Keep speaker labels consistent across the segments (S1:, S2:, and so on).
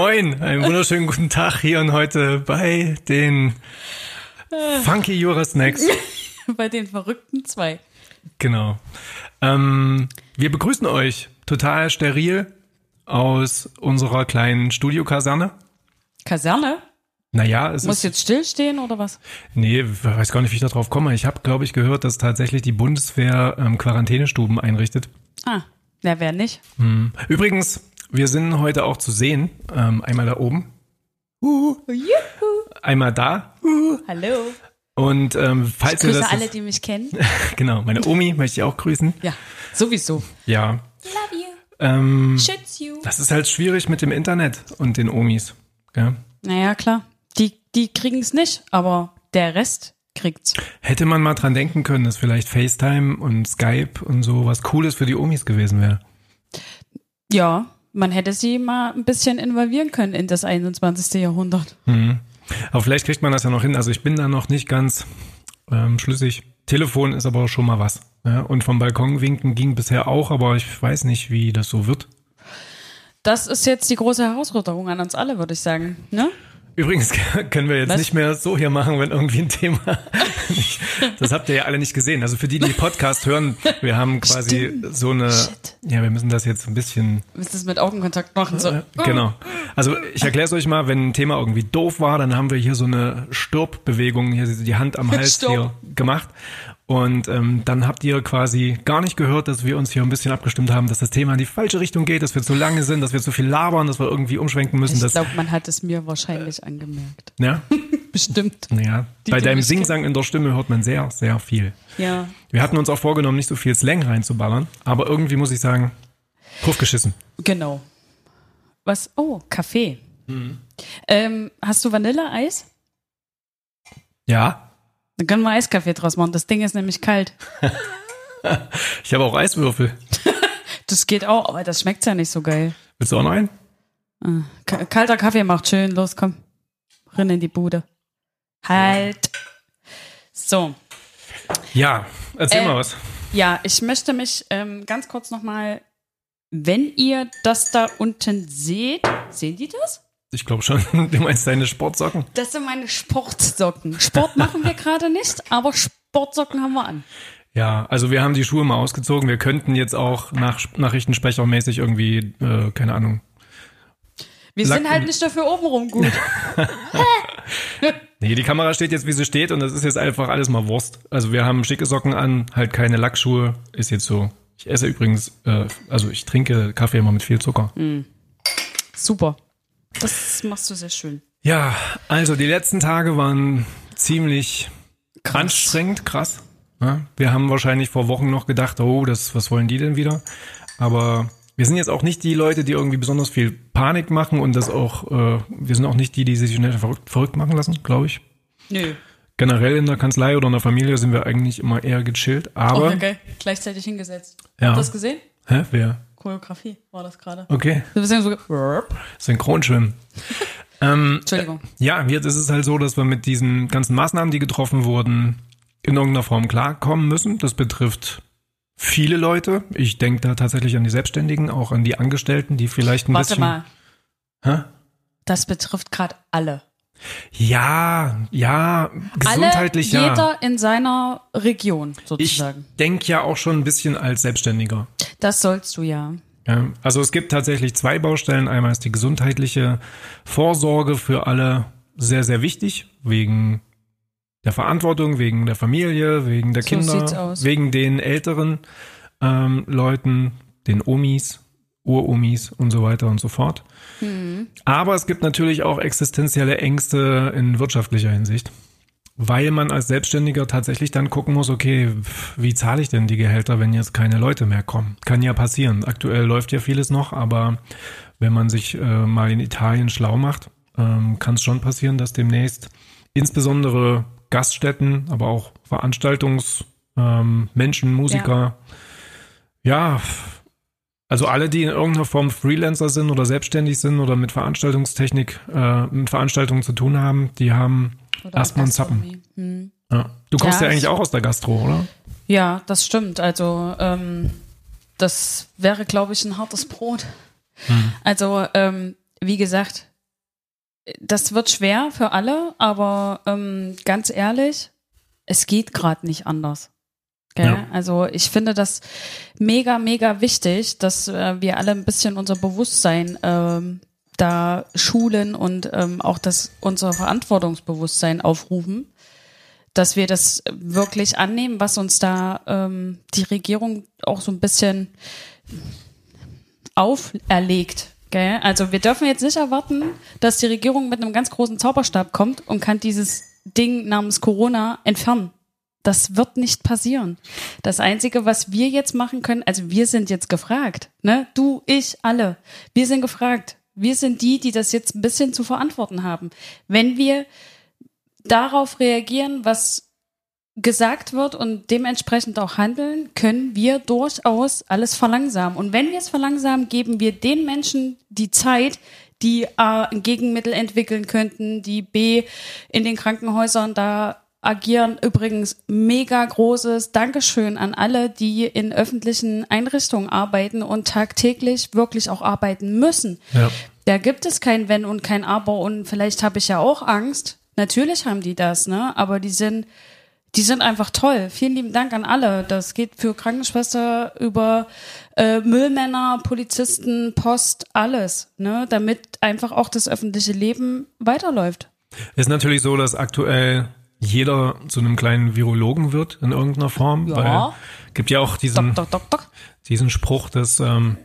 S1: Moin, einen wunderschönen guten Tag hier und heute bei den Funky Jura Snacks.
S2: bei den verrückten zwei.
S1: Genau. Ähm, wir begrüßen euch total steril aus unserer kleinen Studiokaserne.
S2: Kaserne?
S1: Naja, es
S2: Muss
S1: ist.
S2: jetzt stillstehen oder was?
S1: Nee, weiß gar nicht, wie ich da drauf komme. Ich habe, glaube ich, gehört, dass tatsächlich die Bundeswehr ähm, Quarantänestuben einrichtet.
S2: Ah, na, wer nicht?
S1: Hm. Übrigens, wir sind heute auch zu sehen. Ähm, einmal da oben. Uh,
S2: Juhu.
S1: einmal da. Uh.
S2: Hallo.
S1: Und ähm, falls ihr
S2: Grüße
S1: das
S2: alle,
S1: jetzt-
S2: die mich kennen.
S1: genau, meine Omi möchte ich auch grüßen.
S2: Ja, sowieso.
S1: Ja.
S2: Love you.
S1: Ähm,
S2: Schütz you.
S1: das ist halt schwierig mit dem Internet und den Omis. Gell?
S2: Naja, klar. Die, die kriegen es nicht, aber der Rest kriegt's.
S1: Hätte man mal dran denken können, dass vielleicht FaceTime und Skype und so was Cooles für die Omis gewesen wäre.
S2: Ja, man hätte sie mal ein bisschen involvieren können in das 21. Jahrhundert.
S1: Mhm. Aber vielleicht kriegt man das ja noch hin. Also ich bin da noch nicht ganz ähm, schlüssig. Telefon ist aber schon mal was. Ja? Und vom Balkon winken ging bisher auch, aber ich weiß nicht, wie das so wird.
S2: Das ist jetzt die große Herausforderung an uns alle, würde ich sagen. Ne?
S1: Übrigens können wir jetzt
S2: Was?
S1: nicht mehr so hier machen, wenn irgendwie ein Thema. nicht, das habt ihr ja alle nicht gesehen. Also für die, die Podcast hören, wir haben quasi
S2: Stimmt.
S1: so eine.
S2: Shit.
S1: Ja, wir müssen das jetzt ein bisschen.
S2: Müsst es mit Augenkontakt machen. So.
S1: Äh, genau. Also ich erkläre es euch mal, wenn ein Thema irgendwie doof war, dann haben wir hier so eine Stirbbewegung, hier die Hand am Hals
S2: Stirb.
S1: hier gemacht. Und ähm, dann habt ihr quasi gar nicht gehört, dass wir uns hier ein bisschen abgestimmt haben, dass das Thema in die falsche Richtung geht, dass wir zu lange sind, dass wir zu viel labern, dass wir irgendwie umschwenken müssen.
S2: Ich glaube, man hat es mir wahrscheinlich angemerkt.
S1: ja,
S2: Bestimmt.
S1: naja,
S2: Die,
S1: bei deinem Singsang in der Stimme hört man sehr, sehr viel.
S2: Ja.
S1: Wir hatten uns auch vorgenommen, nicht so viel Slang reinzuballern, aber irgendwie muss ich sagen, drauf geschissen.
S2: Genau. Was? Oh, Kaffee.
S1: Mhm.
S2: Ähm, hast du Vanilleeis?
S1: Ja,
S2: Dann können wir Eiskaffee draus machen. Das Ding ist nämlich kalt.
S1: ich habe auch Eiswürfel.
S2: Das geht auch, aber das schmeckt ja nicht so geil.
S1: Willst du auch noch einen?
S2: Ah, ka- Kalter Kaffee macht schön. Los, komm. Rin in die Bude. Halt. So.
S1: Ja, erzähl
S2: Äh,
S1: mal was.
S2: Ja, ich möchte mich ähm, ganz kurz nochmal, wenn ihr das da unten seht, sehen die das?
S1: Ich glaube schon, du meinst deine Sportsocken.
S2: Das sind meine Sportsocken. Sport machen wir gerade nicht, aber Sportsocken haben wir an.
S1: Ja, also wir haben die Schuhe mal ausgezogen. Wir könnten jetzt auch nach Nachrichtensprechermäßig irgendwie, äh, keine Ahnung.
S2: Wir
S1: Lack-
S2: sind halt nicht dafür obenrum gut.
S1: Nee, die Kamera steht jetzt, wie sie steht und das ist jetzt einfach alles mal Wurst. Also wir haben schicke Socken an, halt keine Lackschuhe, ist jetzt so. Ich esse übrigens, äh, also ich trinke Kaffee immer mit viel Zucker.
S2: Super. Das machst du sehr schön.
S1: Ja, also die letzten Tage waren ziemlich
S2: Krass.
S1: anstrengend, krass. Ja, wir haben wahrscheinlich vor Wochen noch gedacht, oh, das, was wollen die denn wieder? Aber wir sind jetzt auch nicht die Leute, die irgendwie besonders viel Panik machen und das auch, äh, wir sind auch nicht die, die sich schnell verrückt, verrückt machen lassen, glaube ich.
S2: Nö.
S1: Generell in der Kanzlei oder in der Familie sind wir eigentlich immer eher gechillt, aber,
S2: Oh, okay. Gleichzeitig hingesetzt.
S1: Ja.
S2: Hast du das gesehen?
S1: hä, wer?
S2: Choreografie war das gerade.
S1: Okay. Synchronschwimmen. ähm,
S2: Entschuldigung.
S1: Ja, jetzt ist es halt so, dass wir mit diesen ganzen Maßnahmen, die getroffen wurden, in irgendeiner Form klarkommen müssen. Das betrifft viele Leute. Ich denke da tatsächlich an die Selbstständigen, auch an die Angestellten, die vielleicht ein
S2: Warte
S1: bisschen.
S2: mal.
S1: Hä?
S2: Das betrifft gerade alle.
S1: Ja, ja, gesundheitlich
S2: alle,
S1: ja.
S2: Jeder in seiner Region
S1: Ich
S2: sozusagen.
S1: denke ja auch schon ein bisschen als Selbstständiger.
S2: Das sollst du ja.
S1: Ja, also es gibt tatsächlich zwei Baustellen. Einmal ist die gesundheitliche Vorsorge für alle sehr, sehr wichtig, wegen der Verantwortung, wegen der Familie, wegen der
S2: So
S1: Kinder, wegen den älteren ähm, Leuten, den Omis, Uromis und so weiter und so fort.
S2: Hm.
S1: Aber es gibt natürlich auch existenzielle Ängste in wirtschaftlicher Hinsicht, weil man als Selbstständiger tatsächlich dann gucken muss, okay, wie zahle ich denn die Gehälter, wenn jetzt keine Leute mehr kommen? Kann ja passieren. Aktuell läuft ja vieles noch, aber wenn man sich äh, mal in Italien schlau macht, ähm, kann es schon passieren, dass demnächst insbesondere Gaststätten, aber auch Veranstaltungsmenschen, ähm, Musiker, ja, also alle, die in irgendeiner Form Freelancer sind oder selbstständig sind oder mit Veranstaltungstechnik, äh, mit Veranstaltungen zu tun haben, die haben
S2: Oder
S1: erstmal einen Zappen.
S2: Hm.
S1: Ja. Du kommst
S2: Ja,
S1: ja, eigentlich
S2: ich-
S1: auch aus der Gastro, oder?
S2: Ja, das stimmt. Also ähm, das wäre, glaube ich, ein hartes Brot.
S1: Hm.
S2: Also ähm, wie gesagt, das wird schwer für alle, aber ähm, ganz ehrlich, es geht gerade nicht anders.
S1: Ja.
S2: Also ich finde das mega, mega wichtig, dass äh, wir alle ein bisschen unser Bewusstsein ähm, da schulen und ähm, auch das unser Verantwortungsbewusstsein aufrufen, dass wir das wirklich annehmen, was uns da ähm, die Regierung auch so ein bisschen auferlegt. Gell? Also wir dürfen jetzt nicht erwarten, dass die Regierung mit einem ganz großen Zauberstab kommt und kann dieses Ding namens Corona entfernen. Das wird nicht passieren. Das Einzige, was wir jetzt machen können, also wir sind jetzt gefragt, ne? Du, ich, alle. Wir sind gefragt. Wir sind die, die das jetzt ein bisschen zu verantworten haben. Wenn wir darauf reagieren, was gesagt wird und dementsprechend auch handeln, können wir durchaus alles verlangsamen. Und wenn wir es verlangsamen, geben wir den Menschen die Zeit, die A, ein Gegenmittel entwickeln könnten, die B, in den Krankenhäusern da agieren. Übrigens mega großes Dankeschön an alle, die in öffentlichen Einrichtungen arbeiten und tagtäglich wirklich auch arbeiten müssen.
S1: Ja.
S2: Da gibt es kein Wenn und kein Aber und vielleicht habe ich ja auch Angst. Natürlich haben die das, ne? Aber die sind, die sind einfach toll. Vielen lieben Dank an alle. Das geht für Krankenschwester über äh, Müllmänner, Polizisten, Post, alles, ne? Damit einfach auch das öffentliche Leben weiterläuft.
S1: Ist natürlich so, dass aktuell jeder zu einem kleinen Virologen wird in irgendeiner Form.
S2: Ja.
S1: Weil gibt ja auch diesen,
S2: Doktor, Doktor.
S1: diesen Spruch, dass ähm,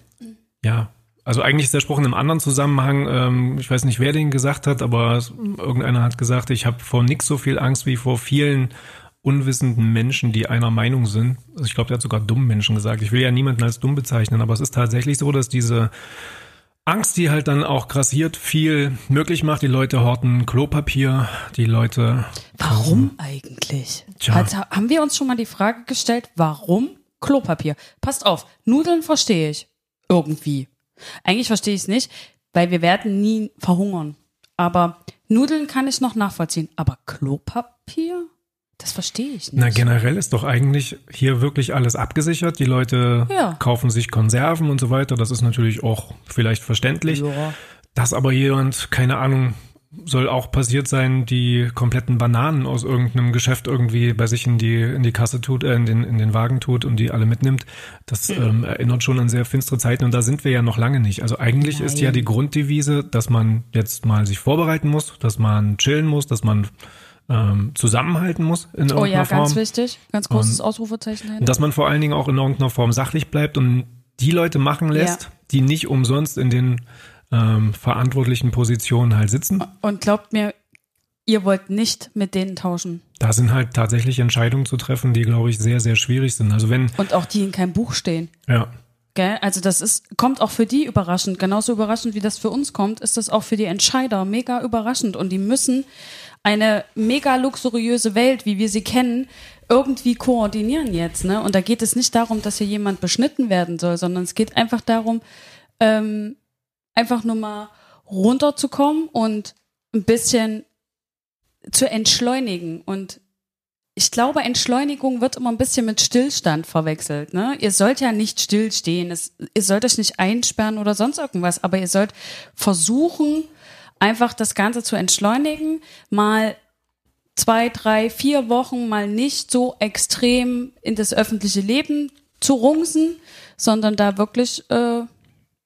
S1: ja, also eigentlich ist der Spruch in einem anderen Zusammenhang, ähm, ich weiß nicht, wer den gesagt hat, aber irgendeiner hat gesagt, ich habe vor nix so viel Angst wie vor vielen unwissenden Menschen, die einer Meinung sind. Also ich glaube, der hat sogar dummen Menschen gesagt. Ich will ja niemanden als dumm bezeichnen, aber es ist tatsächlich so, dass diese Angst, die halt dann auch grassiert, viel möglich macht. Die Leute horten Klopapier, die Leute
S2: Warum eigentlich?
S1: Tja.
S2: Also, haben wir uns schon mal die Frage gestellt, warum Klopapier? Passt auf, Nudeln verstehe ich. Irgendwie. Eigentlich verstehe ich es nicht, weil wir werden nie verhungern. Aber Nudeln kann ich noch nachvollziehen. Aber Klopapier? Das verstehe ich nicht.
S1: Na, generell ist doch eigentlich hier wirklich alles abgesichert. Die Leute
S2: Ja.
S1: kaufen sich Konserven und so weiter. Das ist natürlich auch vielleicht verständlich.
S2: Ja.
S1: Dass aber jemand, keine Ahnung, soll auch passiert sein, die kompletten Bananen aus irgendeinem Geschäft irgendwie bei sich in die, in die Kasse tut, äh, in den, in den Wagen tut und die alle mitnimmt. Das ähm, erinnert schon an sehr finstere Zeiten und da sind wir ja noch lange nicht. Also eigentlich ist ja
S2: Nein.
S1: die Grunddevise, dass man jetzt mal sich vorbereiten muss, dass man chillen muss, dass man ähm, zusammenhalten muss in irgendeiner
S2: Oh ja,
S1: Form.
S2: ganz wichtig. Ganz großes Ausrufezeichen dahinter.
S1: Dass man vor allen Dingen auch in irgendeiner Form sachlich bleibt und die Leute machen lässt,
S2: Ja.
S1: die nicht umsonst in den ähm, verantwortlichen Positionen halt sitzen.
S2: Und glaubt mir, ihr wollt nicht mit denen tauschen.
S1: Da sind halt tatsächlich Entscheidungen zu treffen, die, glaube ich, sehr, sehr schwierig sind. Also wenn,
S2: Und auch die in keinem Buch stehen.
S1: ja,
S2: Gell? Also das ist, kommt auch für die überraschend. Genauso überraschend, wie das für uns kommt, ist das auch für die Entscheider mega überraschend. Und die müssen eine mega luxuriöse Welt, wie wir sie kennen, irgendwie koordinieren jetzt. Ne? Und da geht es nicht darum, dass hier jemand beschnitten werden soll, sondern es geht einfach darum, ähm, einfach nur mal runterzukommen und ein bisschen zu entschleunigen. Und ich glaube, Entschleunigung wird immer ein bisschen mit Stillstand verwechselt. Ne? Ihr sollt ja nicht stillstehen, es, ihr sollt euch nicht einsperren oder sonst irgendwas, aber ihr sollt versuchen, einfach das Ganze zu entschleunigen, mal zwei, drei, vier Wochen mal nicht so extrem in das öffentliche Leben zu rungsen, sondern da wirklich, äh,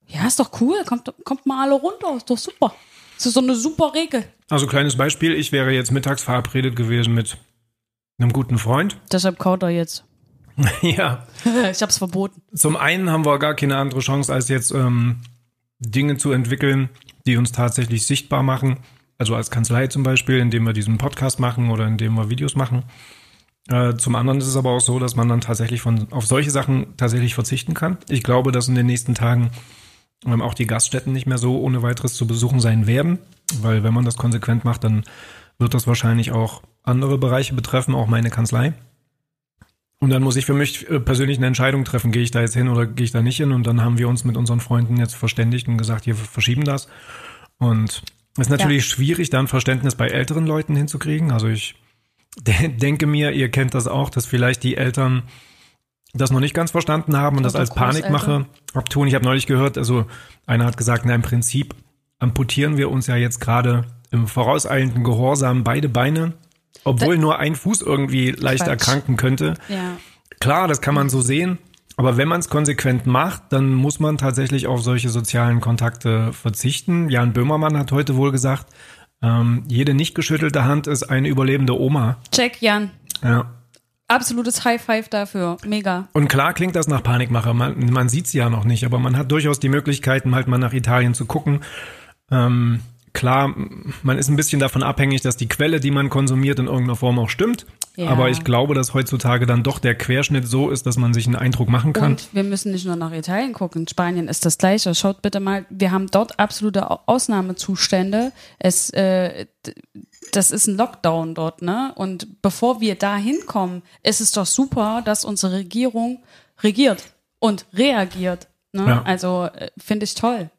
S2: ja, ist doch cool, kommt, kommt mal alle runter, ist doch super. Das ist so eine super Regel.
S1: also kleines Beispiel, ich wäre jetzt mittags verabredet gewesen mit einem guten Freund.
S2: Deshalb kaut er jetzt.
S1: ja,
S2: ich hab's verboten.
S1: zum einen haben wir gar keine andere Chance, als jetzt ähm, Dinge zu entwickeln, die uns tatsächlich sichtbar machen. Also als Kanzlei zum Beispiel, indem wir diesen Podcast machen oder indem wir Videos machen. Äh, zum anderen ist es aber auch so, dass man dann tatsächlich von auf solche Sachen tatsächlich verzichten kann. Ich glaube, dass in den nächsten Tagen ähm, auch die Gaststätten nicht mehr so ohne weiteres zu besuchen sein werden, weil wenn man das konsequent macht, dann wird das wahrscheinlich auch andere Bereiche betreffen, auch meine Kanzlei. Und dann muss ich für mich äh, persönlich eine Entscheidung treffen, gehe ich da jetzt hin oder gehe ich da nicht hin. Und dann haben wir uns mit unseren Freunden jetzt verständigt und gesagt, wir verschieben das. Und es ist natürlich schwierig, da ein Verständnis bei älteren Leuten hinzukriegen. Also ich de denke mir, ihr kennt das auch, dass vielleicht die Eltern das noch nicht ganz verstanden haben und das als Panikmache abtun. Ich habe neulich gehört, also einer hat gesagt, na im Prinzip amputieren wir uns ja jetzt gerade im vorauseilenden Gehorsam beide Beine, obwohl
S2: Da-
S1: nur ein Fuß irgendwie leicht
S2: Quatsch.
S1: erkranken könnte.
S2: Ja.
S1: Klar, das kann man so sehen. Aber wenn man es konsequent macht, dann muss man tatsächlich auf solche sozialen Kontakte verzichten. Jan Böhmermann hat heute wohl gesagt, ähm, jede nicht geschüttelte Hand ist eine überlebende Oma.
S2: Check, Jan.
S1: Ja.
S2: Absolutes High Five dafür. Mega.
S1: Und klar klingt das nach Panikmache. Man, man sieht sie ja noch nicht, aber man hat durchaus die Möglichkeiten, halt mal nach Italien zu gucken. Ähm, klar, man ist ein bisschen davon abhängig, dass die Quelle, die man konsumiert, in irgendeiner Form auch stimmt.
S2: Ja.
S1: Aber ich glaube, dass heutzutage dann doch der Querschnitt so ist, dass man sich einen Eindruck machen kann.
S2: Und wir müssen nicht nur nach Italien gucken. Spanien ist das Gleiche. Schaut bitte mal, wir haben dort absolute Au- Ausnahmezustände. Es, äh, das ist ein Lockdown dort, ne? Und bevor wir da hinkommen, ist es doch super, dass unsere Regierung regiert und reagiert. Ne?
S1: Ja.
S2: Also äh, finde ich toll.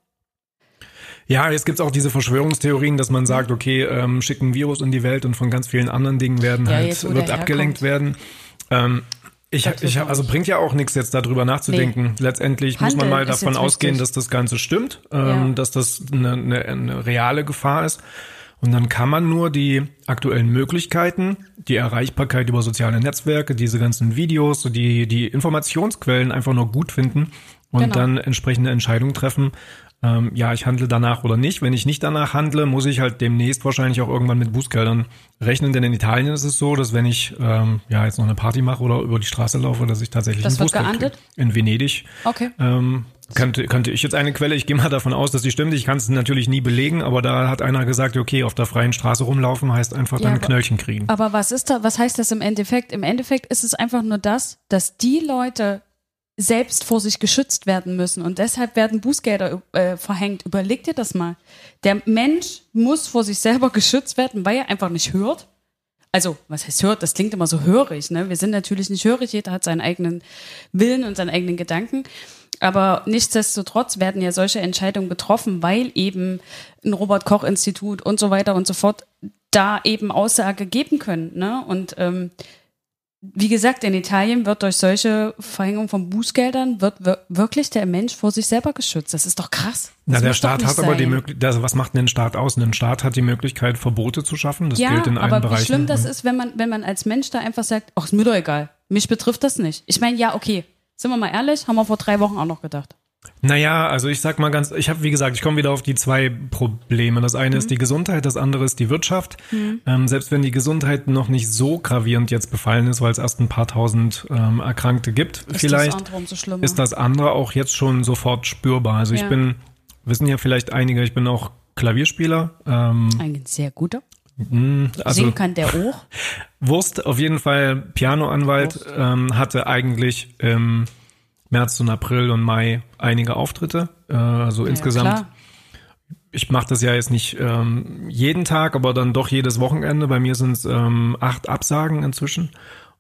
S1: Ja, jetzt gibt's auch diese Verschwörungstheorien, dass man sagt, okay, ähm, schicken Virus in die Welt und von ganz vielen anderen Dingen werden
S2: Ja,
S1: halt,
S2: jetzt,
S1: wird abgelenkt werden. Ähm, ich, ich, also bringt ja auch nichts jetzt darüber nachzudenken. Letztendlich muss man
S2: Handeln
S1: mal davon ausgehen,
S2: wichtig.
S1: dass das Ganze stimmt, ähm,
S2: Ja.
S1: dass das eine, eine, eine reale Gefahr ist. Und dann kann man nur die aktuellen Möglichkeiten, die Erreichbarkeit über soziale Netzwerke, diese ganzen Videos, die, die Informationsquellen einfach nur gut finden und
S2: Genau.
S1: dann entsprechende Entscheidungen treffen. Ähm, ja, ich handle danach oder nicht. Wenn ich nicht danach handle, muss ich halt demnächst wahrscheinlich auch irgendwann mit Bußgeldern rechnen. Denn in Italien ist es so, dass wenn ich ähm, ja jetzt noch eine Party mache oder über die Straße laufe, dass ich tatsächlich
S2: Das
S1: ein Bußgeld
S2: geahndet?
S1: kriege. In Venedig.
S2: Okay.
S1: Ähm, könnte, könnte ich jetzt eine Quelle, ich gehe mal davon aus, dass die stimmt. Ich kann es natürlich nie belegen, aber da hat einer gesagt, okay, auf der freien Straße rumlaufen heißt einfach
S2: Ja,
S1: dann Knöllchen kriegen.
S2: Aber was ist da, was heißt das im Endeffekt? Im Endeffekt ist es einfach nur das, dass die Leute selbst vor sich geschützt werden müssen und deshalb werden Bußgelder äh, verhängt. Überleg dir das mal. Der Mensch muss vor sich selber geschützt werden, weil er einfach nicht hört. Also, was heißt hört? Das klingt immer so hörig, ne? Wir sind natürlich nicht hörig, jeder hat seinen eigenen Willen und seinen eigenen Gedanken. Aber nichtsdestotrotz werden ja solche Entscheidungen getroffen, weil eben ein Robert-Koch-Institut und so weiter und so fort da eben Aussage geben können. Ne? Und ähm, wie gesagt, in Italien wird durch solche Verhängung von Bußgeldern wird wir wirklich der Mensch vor sich selber geschützt. Das ist doch krass.
S1: Na, der Staat hat aber die. Möglichkeit, also was macht denn ein Staat aus? Ein Staat hat die Möglichkeit, Verbote zu schaffen. Das
S2: Ja,
S1: gilt in allen
S2: aber
S1: Bereichen.
S2: wie schlimm das ist, wenn man, wenn man als Mensch da einfach sagt, ach, ist mir doch egal. Mich betrifft das nicht. Ich meine, ja, okay. Sind wir mal ehrlich, haben wir vor drei Wochen auch noch gedacht.
S1: Naja, also ich sag mal ganz, ich habe, wie gesagt, ich komme wieder auf die zwei Probleme. Das eine
S2: Mhm.
S1: ist die Gesundheit, das andere ist die Wirtschaft. Ähm, selbst wenn die Gesundheit noch nicht so gravierend jetzt befallen ist, weil es erst ein paar tausend ähm, Erkrankte gibt,
S2: Ist
S1: vielleicht
S2: das schlimmer.
S1: ist das andere auch jetzt schon sofort spürbar. Also ich
S2: Ja.
S1: bin, wissen ja vielleicht einige, ich bin auch Klavierspieler. Ähm,
S2: Ein sehr guter.
S1: mh, also
S2: Singen kann der auch.
S1: Wurst, auf jeden Fall Pianoanwalt, ähm, hatte eigentlich im März und April und Mai einige Auftritte. Äh, also insgesamt,
S2: klar.
S1: ich mache das ja jetzt nicht ähm, jeden Tag, aber dann doch jedes Wochenende. Bei mir sind es ähm, acht Absagen inzwischen.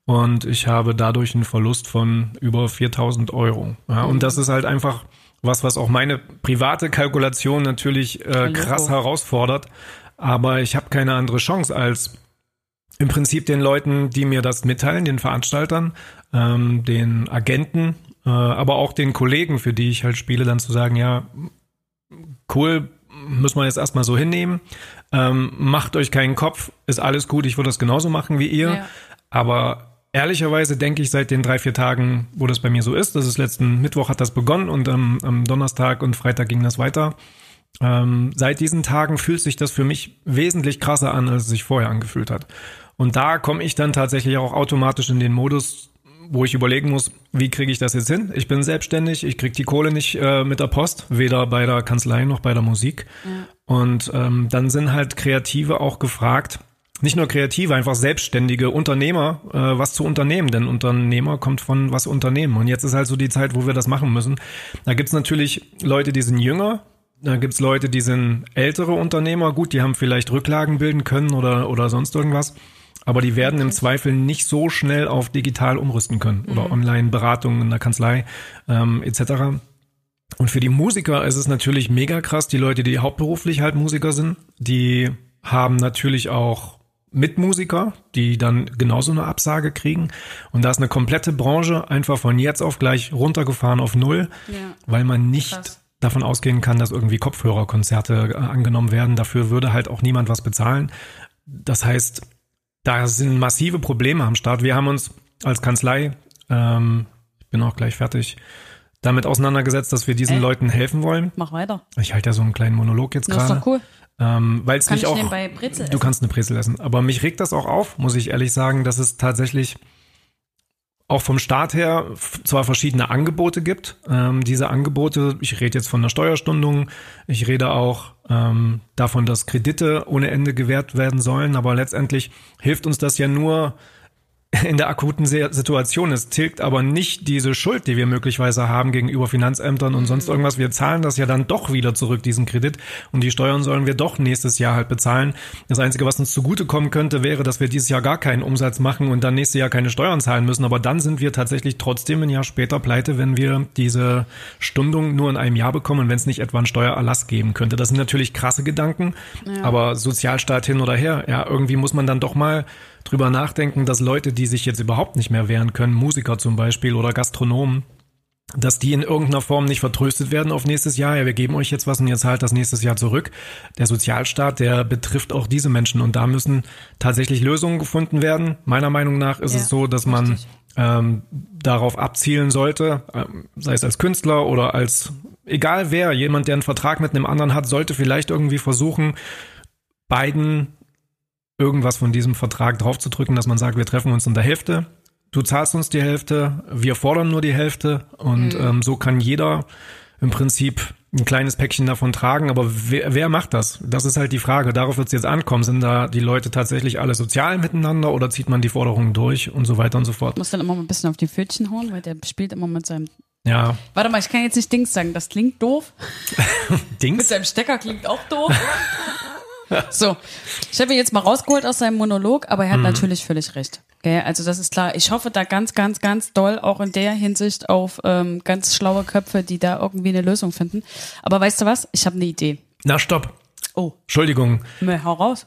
S1: Und ich habe dadurch einen Verlust von über 4000 Euro. Ja,
S2: Mhm.
S1: Und das ist halt einfach was, was auch meine private Kalkulation natürlich äh, krass herausfordert. Aber ich habe keine andere Chance als im Prinzip den Leuten, die mir das mitteilen, den Veranstaltern, ähm, den Agenten, äh, aber auch den Kollegen, für die ich halt spiele, dann zu sagen, ja, cool, müssen wir jetzt erstmal so hinnehmen. Ähm, macht euch keinen Kopf, ist alles gut, ich würde das genauso machen wie ihr.
S2: Ja.
S1: Aber ehrlicherweise denke ich seit den drei, vier Tagen, wo das bei mir so ist, das ist letzten Mittwoch hat das begonnen und am, am Donnerstag und Freitag ging das weiter. Ähm, seit diesen Tagen fühlt sich das für mich wesentlich krasser an, als es sich vorher angefühlt hat. Und da komme ich dann tatsächlich auch automatisch in den Modus, wo ich überlegen muss, wie kriege ich das jetzt hin? Ich bin selbstständig, ich kriege die Kohle nicht äh, mit der Post, weder bei der Kanzlei noch bei der Musik. Und ähm, dann sind halt Kreative auch gefragt, nicht nur Kreative, einfach selbstständige Unternehmer, äh, was zu unternehmen. Denn Unternehmer kommt von was unternehmen. Und jetzt ist halt so die Zeit, wo wir das machen müssen. Da gibt's natürlich Leute, die sind jünger, da gibt's Leute, die sind ältere Unternehmer. Gut, die haben vielleicht Rücklagen bilden können oder, oder sonst irgendwas. Aber die werden im Zweifel nicht so schnell auf digital umrüsten können oder Online-Beratungen in der Kanzlei ähm, etc. Und für die Musiker ist es natürlich mega krass. Die Leute, die hauptberuflich halt Musiker sind, die haben natürlich auch Mitmusiker, die dann genauso eine Absage kriegen. Und da ist eine komplette Branche einfach von jetzt auf gleich runtergefahren auf Null,
S2: Ja.
S1: weil man nicht
S2: Krass.
S1: davon ausgehen kann, dass irgendwie Kopfhörerkonzerte äh, angenommen werden. Dafür würde halt auch niemand was bezahlen. Das heißt, da sind massive Probleme am Start. Wir haben uns als Kanzlei, ähm, ich bin auch gleich fertig, damit auseinandergesetzt, dass wir diesen
S2: Ey.
S1: Leuten helfen wollen.
S2: Mach weiter.
S1: Ich halte ja so einen kleinen Monolog jetzt
S2: Das ist
S1: gerade.
S2: doch cool.
S1: Ähm, Weil es mich
S2: ich
S1: auch. du
S2: essen?
S1: kannst eine Brezel essen. Aber mich regt das auch auf, muss ich ehrlich sagen, dass es tatsächlich auch vom Staat her zwar verschiedene Angebote gibt. Ähm, diese Angebote, ich rede jetzt von der Steuerstundung, ich rede auch ähm, davon, dass Kredite ohne Ende gewährt werden sollen, aber letztendlich hilft uns das ja nur in der akuten Situation. Es tilgt aber nicht diese Schuld, die wir möglicherweise haben gegenüber Finanzämtern und sonst irgendwas. Wir zahlen das ja dann doch wieder zurück, diesen Kredit. Und die Steuern sollen wir doch nächstes Jahr halt bezahlen. Das Einzige, was uns zugutekommen könnte, wäre, dass wir dieses Jahr gar keinen Umsatz machen und dann nächstes Jahr keine Steuern zahlen müssen. Aber dann sind wir tatsächlich trotzdem ein Jahr später pleite, wenn wir diese Stundung nur in einem Jahr bekommen und wenn es nicht etwa einen Steuererlass geben könnte. Das sind natürlich krasse Gedanken, aber Sozialstaat hin oder her. Ja, irgendwie muss man dann doch mal drüber nachdenken, dass Leute, die sich jetzt überhaupt nicht mehr wehren können, Musiker zum Beispiel oder Gastronomen, dass die in irgendeiner Form nicht vertröstet werden auf nächstes Jahr. Ja, wir geben euch jetzt was und ihr zahlt das nächstes Jahr zurück. Der Sozialstaat, der betrifft auch diese Menschen und da müssen tatsächlich Lösungen gefunden werden. Meiner Meinung nach ist
S2: Ja,
S1: es so, dass man
S2: richtig.
S1: ähm, darauf abzielen sollte, ähm, sei es als Künstler oder als egal wer, jemand, der einen Vertrag mit einem anderen hat, sollte vielleicht irgendwie versuchen, beiden irgendwas von diesem Vertrag draufzudrücken, dass man sagt, wir treffen uns in der Hälfte, du zahlst uns die Hälfte, wir fordern nur die Hälfte und ähm, so kann jeder im Prinzip ein kleines Päckchen davon tragen, aber wer, wer macht das? Das ist halt die Frage. Darauf wird es jetzt ankommen. Sind da die Leute tatsächlich alle sozial miteinander oder zieht man die Forderungen durch und so weiter und so fort?
S2: Muss dann immer mal ein bisschen auf die Pfötchen hauen, weil der spielt immer mit seinem.
S1: Ja,
S2: Warte mal, ich kann jetzt nicht Dings sagen, das klingt doof. Mit
S1: Dings.
S2: seinem Stecker klingt auch doof. so, ich habe ihn jetzt mal rausgeholt aus seinem Monolog, aber er hat natürlich völlig recht. Okay, also das ist klar. Ich hoffe da ganz, ganz, ganz doll auch in der Hinsicht auf ähm, ganz schlaue Köpfe, die da irgendwie eine Lösung finden. Aber weißt du was? Ich habe eine Idee.
S1: Na, stopp.
S2: Oh,
S1: Entschuldigung.
S2: Mö, hau raus.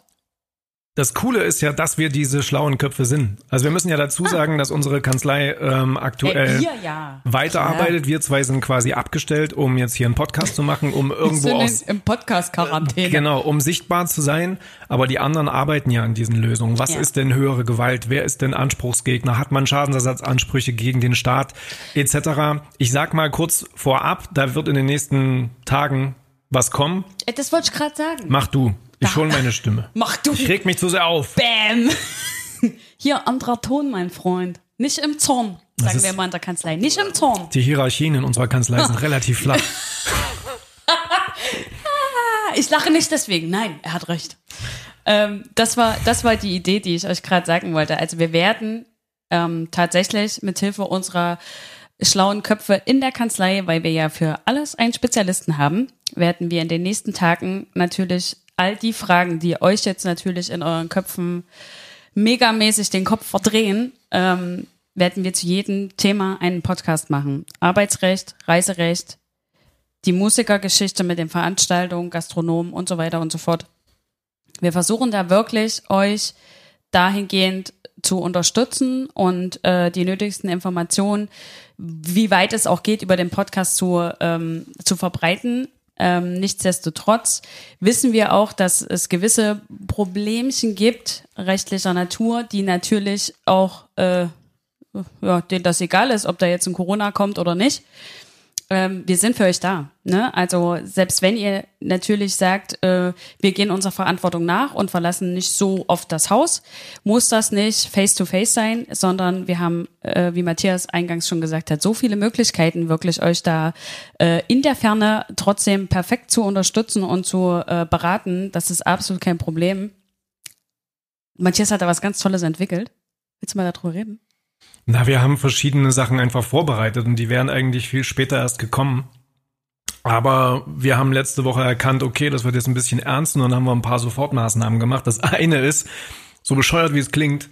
S1: Das Coole ist ja, dass wir diese schlauen Köpfe sind. Also wir müssen ja dazu sagen, dass unsere Kanzlei ähm, aktuell
S2: Äh, wir ja.
S1: weiterarbeitet. Wir zwei sind quasi abgestellt, um jetzt hier einen Podcast zu machen, um irgendwo aus
S2: im Podcast-Quarantäne.
S1: Genau, um sichtbar zu sein. Aber die anderen arbeiten ja an diesen Lösungen. Was
S2: Ja.
S1: ist denn höhere Gewalt? Wer ist denn Anspruchsgegner? Hat man Schadensersatzansprüche gegen den Staat etc.? Ich sag mal kurz vorab, da wird in den nächsten Tagen was kommen.
S2: Äh, Das wollte ich gerade sagen.
S1: Mach du. Ich hol meine Stimme.
S2: Mach du.
S1: Ich reg mich zu sehr auf.
S2: Bäm. Hier, anderer Ton, mein Freund. Nicht im Zorn, sagen
S1: ist-
S2: wir mal in der Kanzlei. Nicht im Zorn.
S1: Die Hierarchien in unserer Kanzlei sind relativ flach.
S2: Ich lache nicht deswegen. Nein, er hat recht. Ähm, das, war, das war die Idee, die ich euch gerade sagen wollte. Also wir werden ähm, tatsächlich mit Hilfe unserer schlauen Köpfe in der Kanzlei, weil wir ja für alles einen Spezialisten haben, werden wir in den nächsten Tagen natürlich all die Fragen, die euch jetzt natürlich in euren Köpfen megamäßig den Kopf verdrehen, ähm, werden wir zu jedem Thema einen Podcast machen. Arbeitsrecht, Reiserecht, die Musikergeschichte mit den Veranstaltungen, Gastronomen und so weiter und so fort. Wir versuchen da wirklich euch dahingehend zu unterstützen und äh, die nötigsten Informationen, wie weit es auch geht, über den Podcast zu, ähm, zu verbreiten. Ähm, nichtsdestotrotz wissen wir auch, dass es gewisse Problemchen gibt, rechtlicher Natur, die natürlich auch, äh, ja, denen das egal ist, ob da jetzt ein Corona kommt oder nicht ähm, wir sind für euch da. Ne? Also selbst wenn ihr natürlich sagt, äh, wir gehen unserer Verantwortung nach und verlassen nicht so oft das Haus, muss das nicht face-to-face sein, sondern wir haben, äh, wie Matthias eingangs schon gesagt hat, so viele Möglichkeiten, wirklich euch da äh, in der Ferne trotzdem perfekt zu unterstützen und zu äh, beraten. Das ist absolut kein Problem. Matthias hat da was ganz Tolles entwickelt. Willst du mal darüber reden?
S1: Na, wir haben verschiedene Sachen einfach vorbereitet und die wären eigentlich viel später erst gekommen. Aber wir haben letzte Woche erkannt, okay, das wird jetzt ein bisschen ernst und dann haben wir ein paar Sofortmaßnahmen gemacht. Das eine ist, so bescheuert wie es klingt,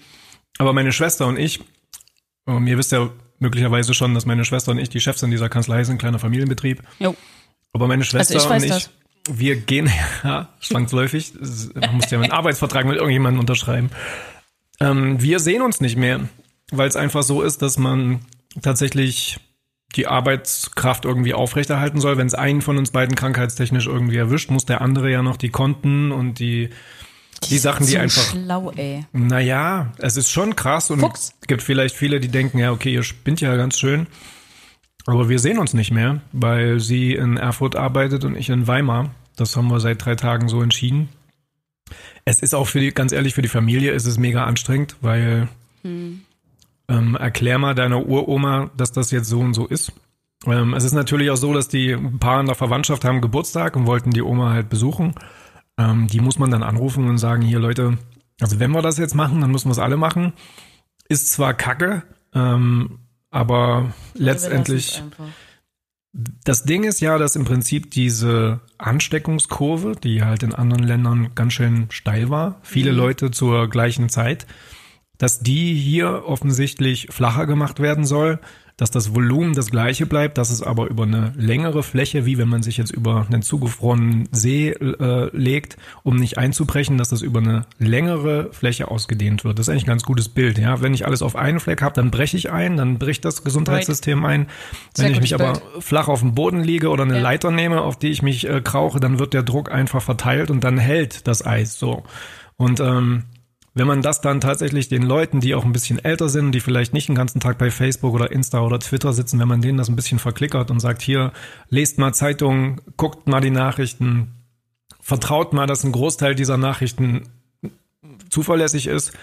S1: aber meine Schwester und ich, ähm, ihr wisst ja möglicherweise schon, dass meine Schwester und ich die Chefs in dieser Kanzlei sind, kleiner Familienbetrieb.
S2: Jo.
S1: Aber meine Schwester
S2: Also ich
S1: und ich,
S2: das.
S1: wir gehen, ja, zwangsläufig, man muss ja einen Arbeitsvertrag mit irgendjemandem unterschreiben. Ähm, wir sehen uns nicht mehr, weil es einfach so ist, dass man tatsächlich die Arbeitskraft irgendwie aufrechterhalten soll. Wenn es einen von uns beiden krankheitstechnisch irgendwie erwischt, muss der andere ja noch die Konten und die die, Sachen, die
S2: so
S1: einfach.
S2: Schlau, ey.
S1: Naja, es ist schon krass und
S2: Fuchs.
S1: es gibt vielleicht viele, die denken, ja, okay, ihr spinnt ja ganz schön. Aber wir sehen uns nicht mehr, weil sie in Erfurt arbeitet und ich in Weimar. Das haben wir seit drei Tagen so entschieden. Es ist auch für die, ganz ehrlich, für die Familie ist es mega anstrengend, weil ähm, erklär mal deiner Uroma, dass das jetzt so und so ist. Ähm, es ist natürlich auch so, dass die ein paar in der Verwandtschaft haben Geburtstag und wollten die Oma halt besuchen. Ähm, die muss man dann anrufen und sagen, hier Leute, also wenn wir das jetzt machen, dann müssen wir es alle machen. Ist zwar kacke, ähm, aber letztendlich, das Ding ist ja, dass im Prinzip diese Ansteckungskurve, die halt in anderen Ländern ganz schön steil war, viele Leute zur gleichen Zeit, dass die hier offensichtlich flacher gemacht werden soll, dass das Volumen das gleiche bleibt, dass es aber über eine längere Fläche, wie wenn man sich jetzt über einen zugefrorenen See äh, legt, um nicht einzubrechen, dass das über eine längere Fläche ausgedehnt wird. Das ist eigentlich ein ganz gutes Bild. Ja, wenn ich alles auf einen Fleck habe, dann breche ich ein, dann bricht das Gesundheitssystem ein.
S2: Sehr
S1: Wenn ich mich aber flach auf dem Boden liege oder eine
S2: Ja.
S1: Leiter nehme, auf die ich mich äh, krauche, dann wird der Druck einfach verteilt und dann hält das Eis so. Und ähm, wenn man das dann tatsächlich den Leuten, die auch ein bisschen älter sind, die vielleicht nicht den ganzen Tag bei Facebook oder Insta oder Twitter sitzen, wenn man denen das ein bisschen verklickert und sagt, hier, lest mal Zeitungen, guckt mal die Nachrichten, vertraut mal, dass ein Großteil dieser Nachrichten zuverlässig ist,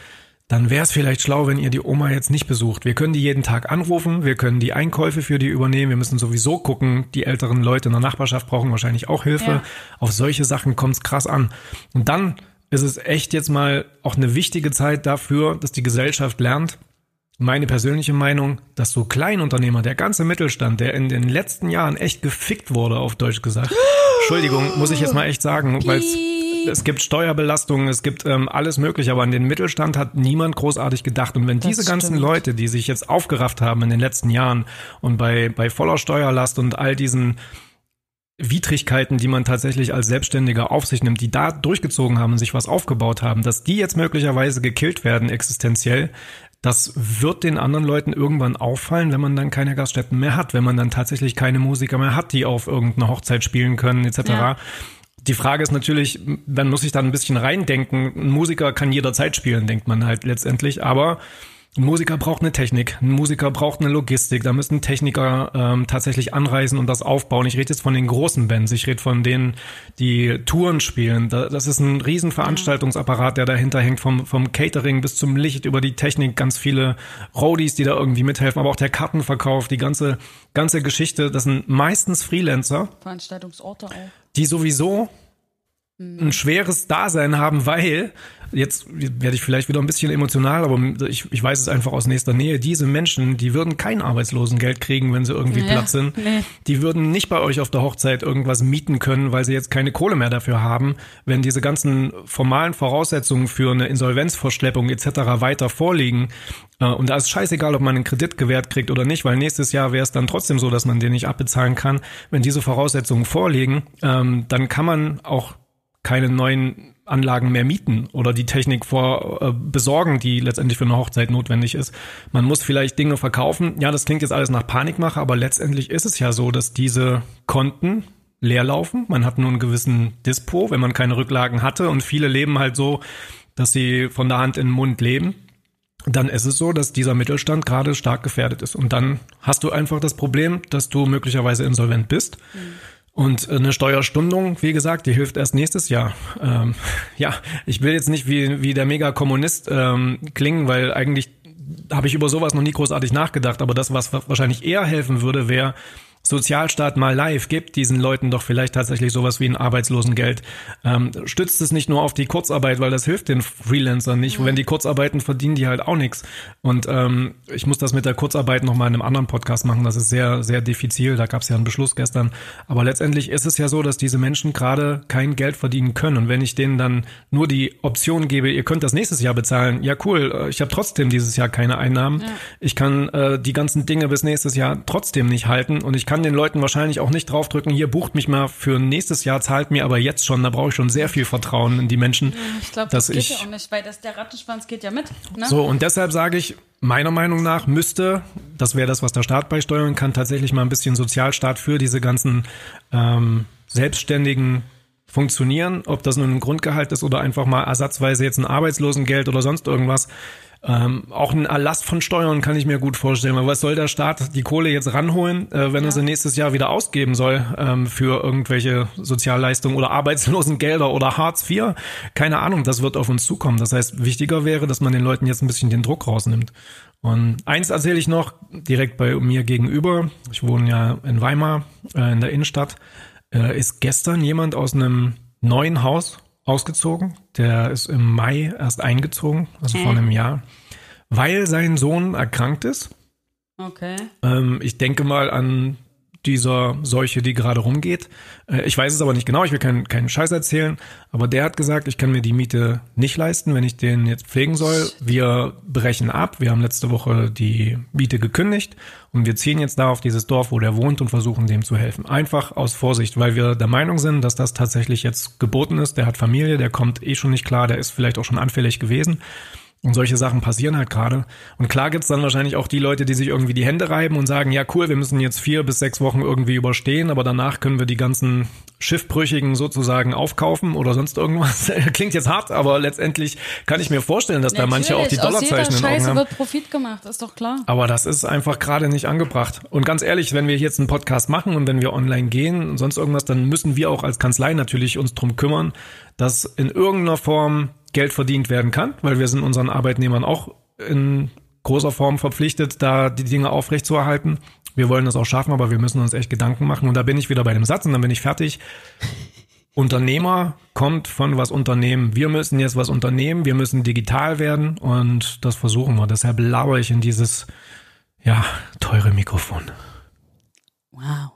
S1: dann wäre es vielleicht schlau, wenn ihr die Oma jetzt nicht besucht. Wir können die jeden Tag anrufen, wir können die Einkäufe für die übernehmen, wir müssen sowieso gucken, die älteren Leute in der Nachbarschaft brauchen wahrscheinlich auch Hilfe.
S2: Ja.
S1: Auf solche Sachen kommt es krass an. Und dann ist es echt jetzt mal auch eine wichtige Zeit dafür, dass die Gesellschaft lernt, meine persönliche Meinung, dass so Kleinunternehmer, der ganze Mittelstand, der in den letzten Jahren echt gefickt wurde, auf Deutsch gesagt. Entschuldigung, muss ich jetzt mal echt sagen, weil es gibt Steuerbelastungen, es gibt ähm, alles mögliche, aber an den Mittelstand hat niemand großartig gedacht. Und wenn diese ganzen
S2: stimmt.
S1: Leute, die sich jetzt aufgerafft haben in den letzten Jahren und bei, bei voller Steuerlast und all diesen Widrigkeiten, die man tatsächlich als Selbstständiger auf sich nimmt, die da durchgezogen haben und sich was aufgebaut haben, dass die jetzt möglicherweise gekillt werden existenziell, das wird den anderen Leuten irgendwann auffallen, wenn man dann keine Gaststätten mehr hat, wenn man dann tatsächlich keine Musiker mehr hat, die auf irgendeiner Hochzeit spielen können, etc.
S2: Ja.
S1: Die Frage ist natürlich, man muss sich da ein bisschen reindenken. Ein Musiker kann jederzeit spielen, denkt man halt letztendlich, aber ein Musiker braucht eine Technik, ein Musiker braucht eine Logistik, da müssen Techniker ähm, tatsächlich anreisen und das aufbauen. Ich rede jetzt von den großen Bands, ich rede von denen, die Touren spielen. Da, das ist ein riesen Veranstaltungsapparat, der dahinter hängt, vom, vom Catering bis zum Licht, über die Technik, ganz viele Roadies, die da irgendwie mithelfen, aber auch der Kartenverkauf, die ganze, ganze Geschichte, das sind meistens Freelancer,
S2: Veranstaltungsorte auch.
S1: die sowieso ein schweres Dasein haben, weil, jetzt werde ich vielleicht wieder ein bisschen emotional, aber ich, ich weiß es einfach aus nächster Nähe, diese Menschen, die würden kein Arbeitslosengeld kriegen, wenn sie irgendwie
S2: Ja,
S1: platt sind.
S2: nee.
S1: Die würden nicht bei euch auf der Hochzeit irgendwas mieten können, weil sie jetzt keine Kohle mehr dafür haben, wenn diese ganzen formalen Voraussetzungen für eine Insolvenzverschleppung etc. weiter vorliegen. Äh, Und da ist scheißegal, ob man einen Kredit gewährt kriegt oder nicht, weil nächstes Jahr wäre es dann trotzdem so, dass man den nicht abbezahlen kann. Wenn diese Voraussetzungen vorliegen, ähm, dann kann man auch keine neuen Anlagen mehr mieten oder die Technik vor äh, besorgen, die letztendlich für eine Hochzeit notwendig ist. Man muss vielleicht Dinge verkaufen. Ja, das klingt jetzt alles nach Panikmache, aber letztendlich ist es ja so, dass diese Konten leer laufen. Man hat nur einen gewissen Dispo, wenn man keine Rücklagen hatte und viele leben halt so, dass sie von der Hand in den Mund leben dann ist es so, dass dieser Mittelstand gerade stark gefährdet ist. Und dann hast du einfach das Problem, dass du möglicherweise insolvent bist. Und eine Steuerstundung, wie gesagt, die hilft erst nächstes Jahr. Ähm, ja, ich will jetzt nicht wie, wie der Mega-Kommunist ähm, klingen, weil eigentlich habe ich über sowas noch nie großartig nachgedacht. Aber das, was wahrscheinlich eher helfen würde, wäre Sozialstaat mal live, gibt diesen Leuten doch vielleicht tatsächlich sowas wie ein Arbeitslosengeld. Ähm, stützt es nicht nur auf die Kurzarbeit, weil das hilft den Freelancern nicht. Wenn die Kurzarbeiten verdienen die halt auch nichts. Und ähm, ich muss das mit der Kurzarbeit noch mal in einem anderen Podcast machen. Das ist sehr, sehr diffizil. Da gab es ja einen Beschluss gestern. Aber letztendlich ist es ja so, dass diese Menschen gerade kein Geld verdienen können. Und wenn ich denen dann nur die Option gebe, ihr könnt das nächstes Jahr bezahlen, ja cool, äh, ich habe trotzdem dieses Jahr keine Einnahmen. Ich kann äh, die ganzen Dinge bis nächstes Jahr trotzdem nicht halten. Und ich kann den Leuten wahrscheinlich auch nicht draufdrücken, hier bucht mich mal für nächstes Jahr, zahlt mir aber jetzt schon. Da brauche ich schon sehr viel Vertrauen in die Menschen.
S2: Ich glaube, das geht
S1: ich
S2: ja auch nicht, weil das, der Rattenschwanz geht ja mit. Ne?
S1: so, und deshalb sage ich, meiner Meinung nach müsste das wäre das, was der Staat beisteuern kann, tatsächlich mal ein bisschen Sozialstaat für diese ganzen ähm, Selbstständigen funktionieren, ob das nun ein Grundgehalt ist oder einfach mal ersatzweise jetzt ein Arbeitslosengeld oder sonst irgendwas. Ähm, auch ein Erlass von Steuern kann ich mir gut vorstellen. Weil was soll der Staat die Kohle jetzt ranholen, äh, wenn ja. er sie nächstes Jahr wieder ausgeben soll ähm, für irgendwelche Sozialleistungen oder Arbeitslosengelder oder Hartz IV? Keine Ahnung, das wird auf uns zukommen. Das heißt, wichtiger wäre, dass man den Leuten jetzt ein bisschen den Druck rausnimmt. Und eins erzähle ich noch, direkt bei mir gegenüber. Ich wohne ja in Weimar, äh, in der Innenstadt. Äh, ist gestern jemand aus einem neuen Haus ausgezogen. Der ist im Mai erst eingezogen, also vor einem Jahr, weil sein Sohn erkrankt ist.
S2: Okay.
S1: Ähm, ich denke mal an dieser Seuche, die gerade rumgeht. Äh, ich weiß es aber nicht genau, ich will keinen, keinen Scheiß erzählen, aber der hat gesagt, ich kann mir die Miete nicht leisten, wenn ich den jetzt pflegen soll. Wir brechen ab, wir haben letzte Woche die Miete gekündigt und wir ziehen jetzt da auf dieses Dorf, wo der wohnt und versuchen dem zu helfen. Einfach aus Vorsicht, weil wir der Meinung sind, dass das tatsächlich jetzt geboten ist. Der hat Familie, der kommt eh schon nicht klar, der ist vielleicht auch schon anfällig gewesen. Und solche Sachen passieren halt gerade. Und klar gibt's dann wahrscheinlich auch die Leute, die sich irgendwie die Hände reiben und sagen, ja cool, wir müssen jetzt vier bis sechs Wochen irgendwie überstehen, aber danach können wir die ganzen Schiffbrüchigen sozusagen aufkaufen oder sonst irgendwas. Klingt jetzt hart, aber letztendlich kann ich mir vorstellen, dass Natürlich, da manche auch die Dollarzeichen in
S2: den
S1: Augen haben.
S2: wird Profit gemacht, ist doch klar.
S1: Aber das ist einfach gerade nicht angebracht. Und ganz ehrlich, wenn wir jetzt einen Podcast machen und wenn wir online gehen und sonst irgendwas, dann müssen wir auch als Kanzlei natürlich uns drum kümmern, dass in irgendeiner Form Geld verdient werden kann, weil wir sind unseren Arbeitnehmern auch in großer Form verpflichtet, da die Dinge aufrechtzuerhalten. Wir wollen das auch schaffen, aber wir müssen uns echt Gedanken machen. Und da bin ich wieder bei dem Satz und dann bin ich fertig. Unternehmer kommt von was unternehmen. Wir müssen jetzt was unternehmen. Wir müssen digital werden und das versuchen wir. Deshalb lauere ich in dieses, ja, teure Mikrofon.
S2: Wow.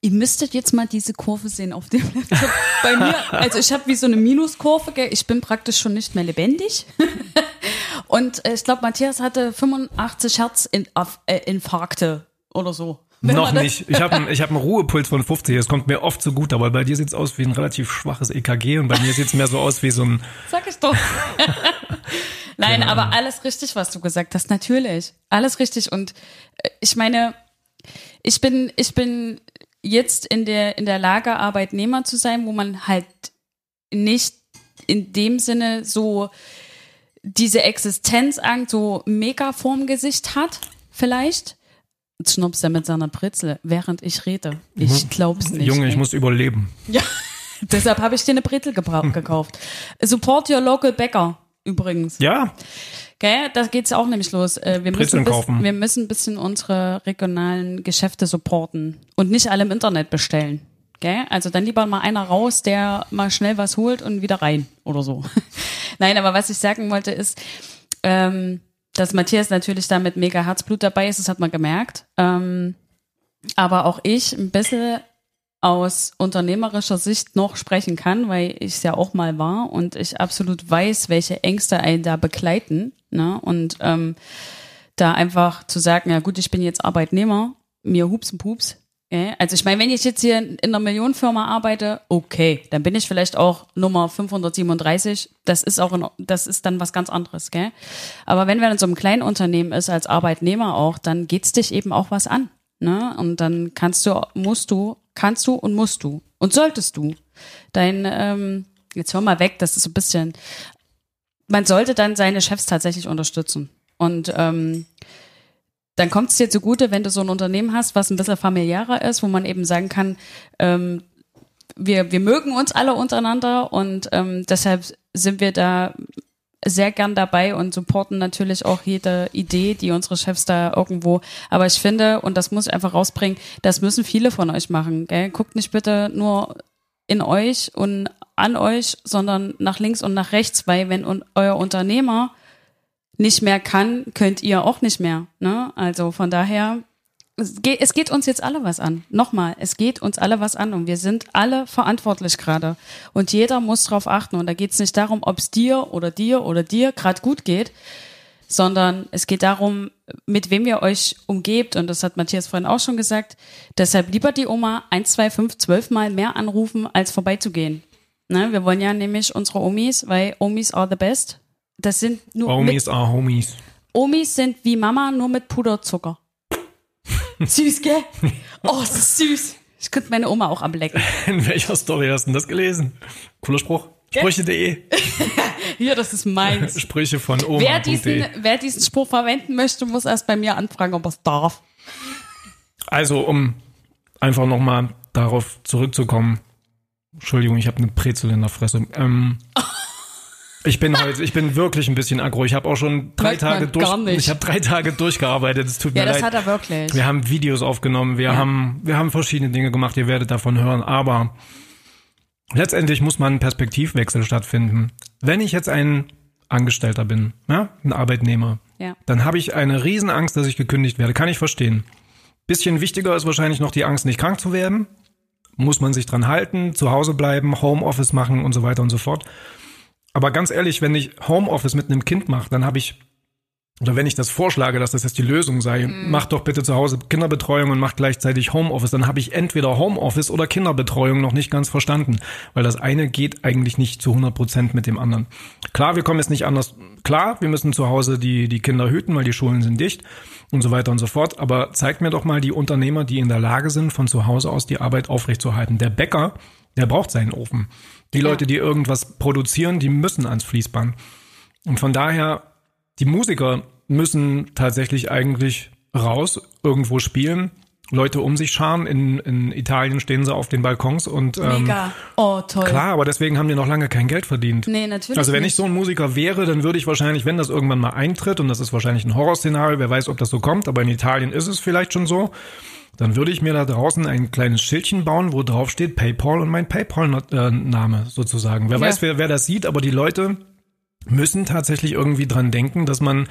S2: Ihr müsstet jetzt mal diese Kurve sehen auf dem Laptop. Bei mir, also ich habe wie so eine Minuskurve, gell? ich bin praktisch schon nicht mehr lebendig. Und äh, ich glaube, Matthias hatte 85 Herzinfarkte äh, oder so.
S1: Noch nicht. Ich habe ich hab einen Ruhepuls von 50. Das kommt mir oft so gut, aber bei dir sieht's aus wie ein relativ schwaches EKG und bei mir sieht's mehr so aus wie so ein.
S2: Sag ich doch. Nein, genau. aber alles richtig, was du gesagt hast. Natürlich. Alles richtig. Und äh, ich meine, ich bin, ich bin jetzt in der, in der Lage, Arbeitnehmer zu sein, wo man halt nicht in dem Sinne so diese Existenzangst so mega vorm Gesicht hat, vielleicht. Jetzt schnupst er mit seiner Brezel, während ich rede. Ich glaub's nicht.
S1: Junge, ich muss überleben.
S2: Ja, deshalb habe ich dir eine Brezel gekauft. Support your local Bäcker, übrigens.
S1: Ja.
S2: Gell, da geht's auch nämlich los. Äh, wir müssen, bis, wir müssen ein bisschen unsere regionalen Geschäfte supporten und nicht alle im Internet bestellen. Gell? Also dann lieber mal einer raus, der mal schnell was holt und wieder rein oder so. Nein, aber was ich sagen wollte ist, ähm, dass Matthias natürlich da mit mega Herzblut dabei ist, das hat man gemerkt. Ähm, aber auch ich ein bisschen aus unternehmerischer Sicht noch sprechen kann, weil ich es ja auch mal war und ich absolut weiß, welche Ängste einen da begleiten. Ne? Und ähm, da einfach zu sagen, ja gut, ich bin jetzt Arbeitnehmer, mir hups und pups. Ja? Also ich meine, wenn ich jetzt hier in einer Millionenfirma arbeite, okay, dann bin ich vielleicht auch Nummer 537. Das ist auch, in, das ist dann was ganz anderes, gell? Aber wenn man in so einem kleinen Unternehmen ist, als Arbeitnehmer auch, dann geht's dich eben auch was an. Ne? Und dann kannst du, musst du kannst du und musst du und solltest du dein, ähm, jetzt hör mal weg, das ist so ein bisschen, man sollte dann seine Chefs tatsächlich unterstützen. Und ähm, dann kommt es dir zugute, wenn du so ein Unternehmen hast, was ein bisschen familiärer ist, wo man eben sagen kann, ähm, wir, wir mögen uns alle untereinander und ähm, deshalb sind wir da sehr gern dabei und supporten natürlich auch jede Idee, die unsere Chefs da irgendwo. Aber ich finde, und das muss ich einfach rausbringen, das müssen viele von euch machen. Gell? Guckt nicht bitte nur in euch und an euch, sondern nach links und nach rechts, weil wenn euer Unternehmer nicht mehr kann, könnt ihr auch nicht mehr. Ne? Also von daher es geht, es geht uns jetzt alle was an. Nochmal, es geht uns alle was an und wir sind alle verantwortlich gerade. Und jeder muss drauf achten. Und da geht es nicht darum, ob es dir oder dir oder dir gerade gut geht, sondern es geht darum, mit wem ihr euch umgebt. Und das hat Matthias vorhin auch schon gesagt. Deshalb lieber die Oma 1, 2, 5, 12 Mal mehr anrufen, als vorbeizugehen. Ne? Wir wollen ja nämlich unsere Omis, weil Omis are the best. Das sind nur.
S1: Omis are Homies.
S2: Omis sind wie Mama, nur mit Puderzucker. Süß, gell? Oh, das ist süß. Ich könnte meine Oma auch ablecken.
S1: In welcher Story hast du denn das gelesen? Cooler Spruch. Sprüche.de.
S2: Hier, das ist meins.
S1: Sprüche von Oma.
S2: Wer diesen, wer diesen Spruch verwenden möchte, muss erst bei mir anfragen, ob er es darf.
S1: Also, um einfach nochmal darauf zurückzukommen. Entschuldigung, ich habe eine Brezel in der Fresse. Ähm, ich bin heute, ich bin wirklich ein bisschen aggro. Ich habe auch schon drei
S2: Merkt
S1: Tage durch, ich habe drei Tage durchgearbeitet. Es tut
S2: Ja,
S1: mir
S2: das
S1: leid.
S2: hat er wirklich.
S1: Wir haben Videos aufgenommen, wir
S2: Ja.
S1: haben, wir haben verschiedene Dinge gemacht, ihr werdet davon hören, aber letztendlich muss man ein Perspektivwechsel stattfinden. Wenn ich jetzt ein Angestellter bin, ja, ein Arbeitnehmer,
S2: Ja.
S1: dann habe ich eine Riesenangst, dass ich gekündigt werde. Kann ich verstehen. Bisschen wichtiger ist wahrscheinlich noch die Angst, nicht krank zu werden. Muss man sich dran halten, zu Hause bleiben, Homeoffice machen und so weiter und so fort. Aber ganz ehrlich, wenn ich Homeoffice mit einem Kind mache, dann habe ich, oder wenn ich das vorschlage, dass das jetzt die Lösung sei, mach doch bitte zu Hause Kinderbetreuung und mach gleichzeitig Homeoffice, dann habe ich entweder Homeoffice oder Kinderbetreuung noch nicht ganz verstanden, weil das eine geht eigentlich nicht zu 100 Prozent mit dem anderen. Klar, wir kommen jetzt nicht anders, klar, wir müssen zu Hause die, die Kinder hüten, weil die Schulen sind dicht und so weiter und so fort, aber zeigt mir doch mal die Unternehmer, die in der Lage sind, von zu Hause aus die Arbeit aufrechtzuerhalten. Der Bäcker, der braucht seinen Ofen. Die Leute, die irgendwas produzieren, die müssen ans Fließband. Und von daher, die Musiker müssen tatsächlich eigentlich raus, irgendwo spielen, Leute um sich scharen. In, in Italien stehen sie auf den Balkons und ähm,
S2: Mega. Oh, toll.
S1: klar, aber deswegen haben die noch lange kein Geld verdient.
S2: Nee, natürlich
S1: Also wenn
S2: nicht.
S1: ich so ein Musiker wäre, dann würde ich wahrscheinlich, wenn das irgendwann mal eintritt, und das ist wahrscheinlich ein Horrorszenario, wer weiß, ob das so kommt, aber in Italien ist es vielleicht schon so, dann würde ich mir da draußen ein kleines Schildchen bauen, wo drauf steht PayPal und mein PayPal-Name sozusagen. Wer
S2: Ja.
S1: weiß, wer, wer das sieht, aber die Leute müssen tatsächlich irgendwie dran denken, dass man,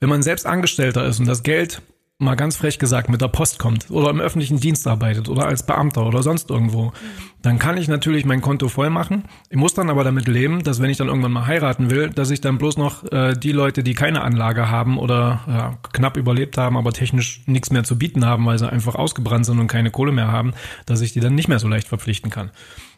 S1: wenn man selbst Angestellter ist und das Geld mal ganz frech gesagt mit der Post kommt oder im öffentlichen Dienst arbeitet oder als Beamter oder sonst irgendwo, dann kann ich natürlich mein Konto voll machen. Ich muss dann aber damit leben, dass wenn ich dann irgendwann mal heiraten will, dass ich dann bloß noch äh, die Leute, die keine Anlage haben oder ja, knapp überlebt haben, aber technisch nichts mehr zu bieten haben, weil sie einfach ausgebrannt sind und keine Kohle mehr haben, dass ich die dann nicht mehr so leicht verpflichten kann.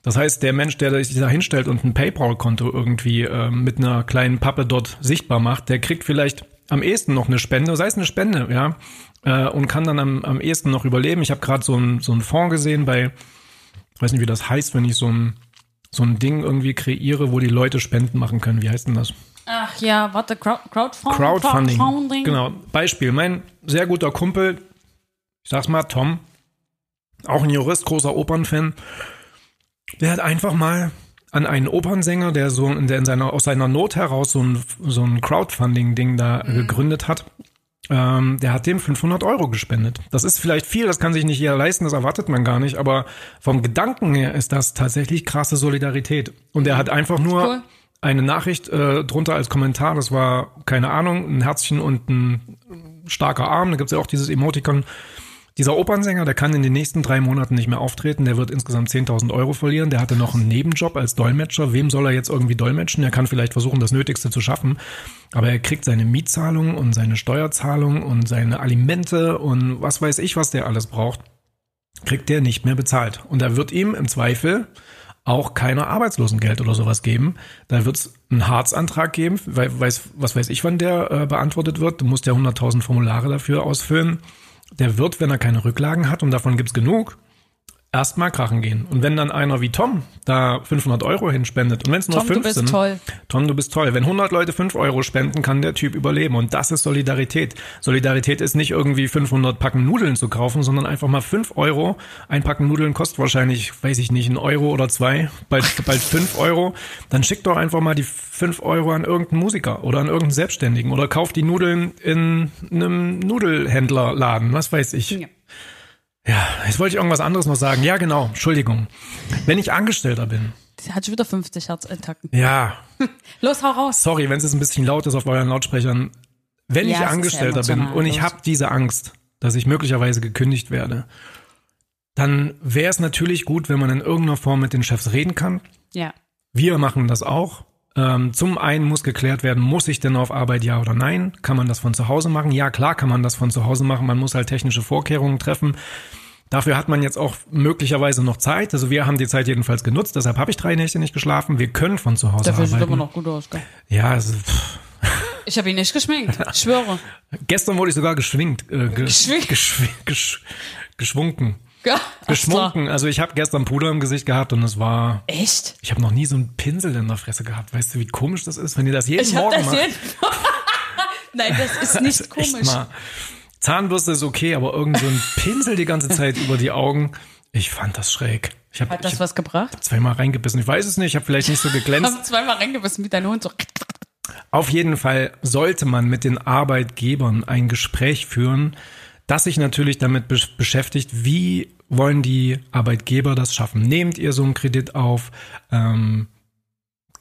S1: Das heißt, der Mensch, der sich da hinstellt und ein PayPal-Konto irgendwie äh, mit einer kleinen Pappe dort sichtbar macht, der kriegt vielleicht am ehesten noch eine Spende, sei es eine Spende, ja, äh, und kann dann am, am ehesten noch überleben. Ich habe gerade so ein so ein Fonds gesehen bei, ich weiß nicht, wie das heißt, wenn ich so ein so ein Ding irgendwie kreiere, wo die Leute Spenden machen können. Wie heißt denn das?
S2: Ach ja, warte, Crowd, Crowdfunding.
S1: Crowdfunding.
S2: Crowdfunding.
S1: Genau. Beispiel. Mein sehr guter Kumpel, ich sag's mal, Tom, auch ein Jurist, großer Opernfan, der hat einfach mal an einen Opernsänger, der so, der in seiner, aus seiner Not heraus so ein, so ein Crowdfunding-Ding da
S2: Mhm.
S1: gegründet hat. Ähm, der hat dem 500 Euro gespendet. Das ist vielleicht viel, das kann sich nicht jeder leisten, das erwartet man gar nicht, aber vom Gedanken her ist das tatsächlich krasse Solidarität. Und er hat einfach nur
S2: Cool.
S1: eine Nachricht äh, drunter als Kommentar, das war, keine Ahnung, ein Herzchen und ein starker Arm, da gibt's ja auch dieses Emoticon. Dieser Opernsänger, der kann in den nächsten drei Monaten nicht mehr auftreten, der wird insgesamt 10.000 Euro verlieren, der hatte noch einen Nebenjob als Dolmetscher, wem soll er jetzt irgendwie dolmetschen? Er kann vielleicht versuchen, das Nötigste zu schaffen, aber er kriegt seine Mietzahlung und seine Steuerzahlung und seine Alimente und was weiß ich, was der alles braucht, kriegt der nicht mehr bezahlt. Und da wird ihm im Zweifel auch keiner Arbeitslosengeld oder sowas geben. Da wird es einen Harzantrag geben, weil, weiß, was weiß ich, wann der äh, beantwortet wird. Du musst ja 100.000 Formulare dafür ausfüllen. Der wird, wenn er keine Rücklagen hat, und davon gibt's genug, erstmal krachen gehen. Und wenn dann einer wie Tom da 500 Euro hinspendet, und wenn es nur
S2: Tom, du
S1: fünf
S2: bist
S1: sind,
S2: toll.
S1: Tom, du bist toll. Wenn 100 Leute 5 Euro spenden, kann der Typ überleben. Und das ist Solidarität. Solidarität ist nicht irgendwie 500 Packen Nudeln zu kaufen, sondern einfach mal 5 Euro. Ein Packen Nudeln kostet wahrscheinlich, weiß ich nicht, ein Euro oder zwei, bald, bald 5 Euro. Dann schick doch einfach mal die 5 Euro an irgendeinen Musiker oder an irgendeinen Selbstständigen oder kauf die Nudeln in einem Nudelhändlerladen, was weiß ich.
S2: Ja.
S1: Ja, jetzt wollte ich irgendwas anderes noch sagen. Ja, genau, Entschuldigung. Wenn ich Angestellter bin,
S2: Sie hat schon wieder 50 Herzattacken.
S1: ja,
S2: Los, hau raus.
S1: sorry, wenn es jetzt ein bisschen laut ist auf euren Lautsprechern. Wenn
S2: Ja,
S1: ich
S2: es ist ja
S1: Angestellter bin und ich habe diese Angst, dass ich möglicherweise gekündigt werde, dann wäre es natürlich gut, wenn man in irgendeiner Form mit den Chefs reden kann.
S2: Ja.
S1: Wir machen das auch. Ähm, zum einen muss geklärt werden, muss ich denn auf Arbeit ja oder nein? Kann man das von zu Hause machen? Ja, klar kann man das von zu Hause machen. Man muss halt technische Vorkehrungen treffen. Dafür hat man jetzt auch möglicherweise noch Zeit. Also wir haben die Zeit jedenfalls genutzt. Deshalb habe ich drei Nächte nicht geschlafen. Wir können von zu Hause
S2: Dafür sieht
S1: arbeiten.
S2: immer noch gut aus, gell?
S1: Ja, also, pff.
S2: Ich habe ihn nicht geschminkt. Ich schwöre.
S1: Gestern wurde ich sogar geschwingt. Äh, ge
S2: Geschwingt?
S1: Geschw gesch geschwunken.
S2: Ja,
S1: Geschwunken. Also ich habe gestern Puder im Gesicht gehabt und es war.
S2: Echt?
S1: Ich habe noch nie so einen Pinsel in der Fresse gehabt. Weißt du, wie komisch das ist, wenn ihr das jeden
S2: Ich hab
S1: Morgen
S2: das
S1: macht?
S2: jeden Nein, das ist nicht
S1: Echt
S2: komisch.
S1: mal. Zahnbürste ist okay, aber irgend so ein Pinsel die ganze Zeit über die Augen. Ich fand das schräg. Ich habe
S2: Hat das was gebracht?
S1: zweimal reingebissen. Ich weiß es nicht. Ich habe vielleicht nicht so geglänzt.
S2: Haben zweimal reingebissen mit deinem Hund so.
S1: Auf jeden Fall sollte man mit den Arbeitgebern ein Gespräch führen, das sich natürlich damit besch- beschäftigt, wie wollen die Arbeitgeber das schaffen? Nehmt ihr so einen Kredit auf? Ähm,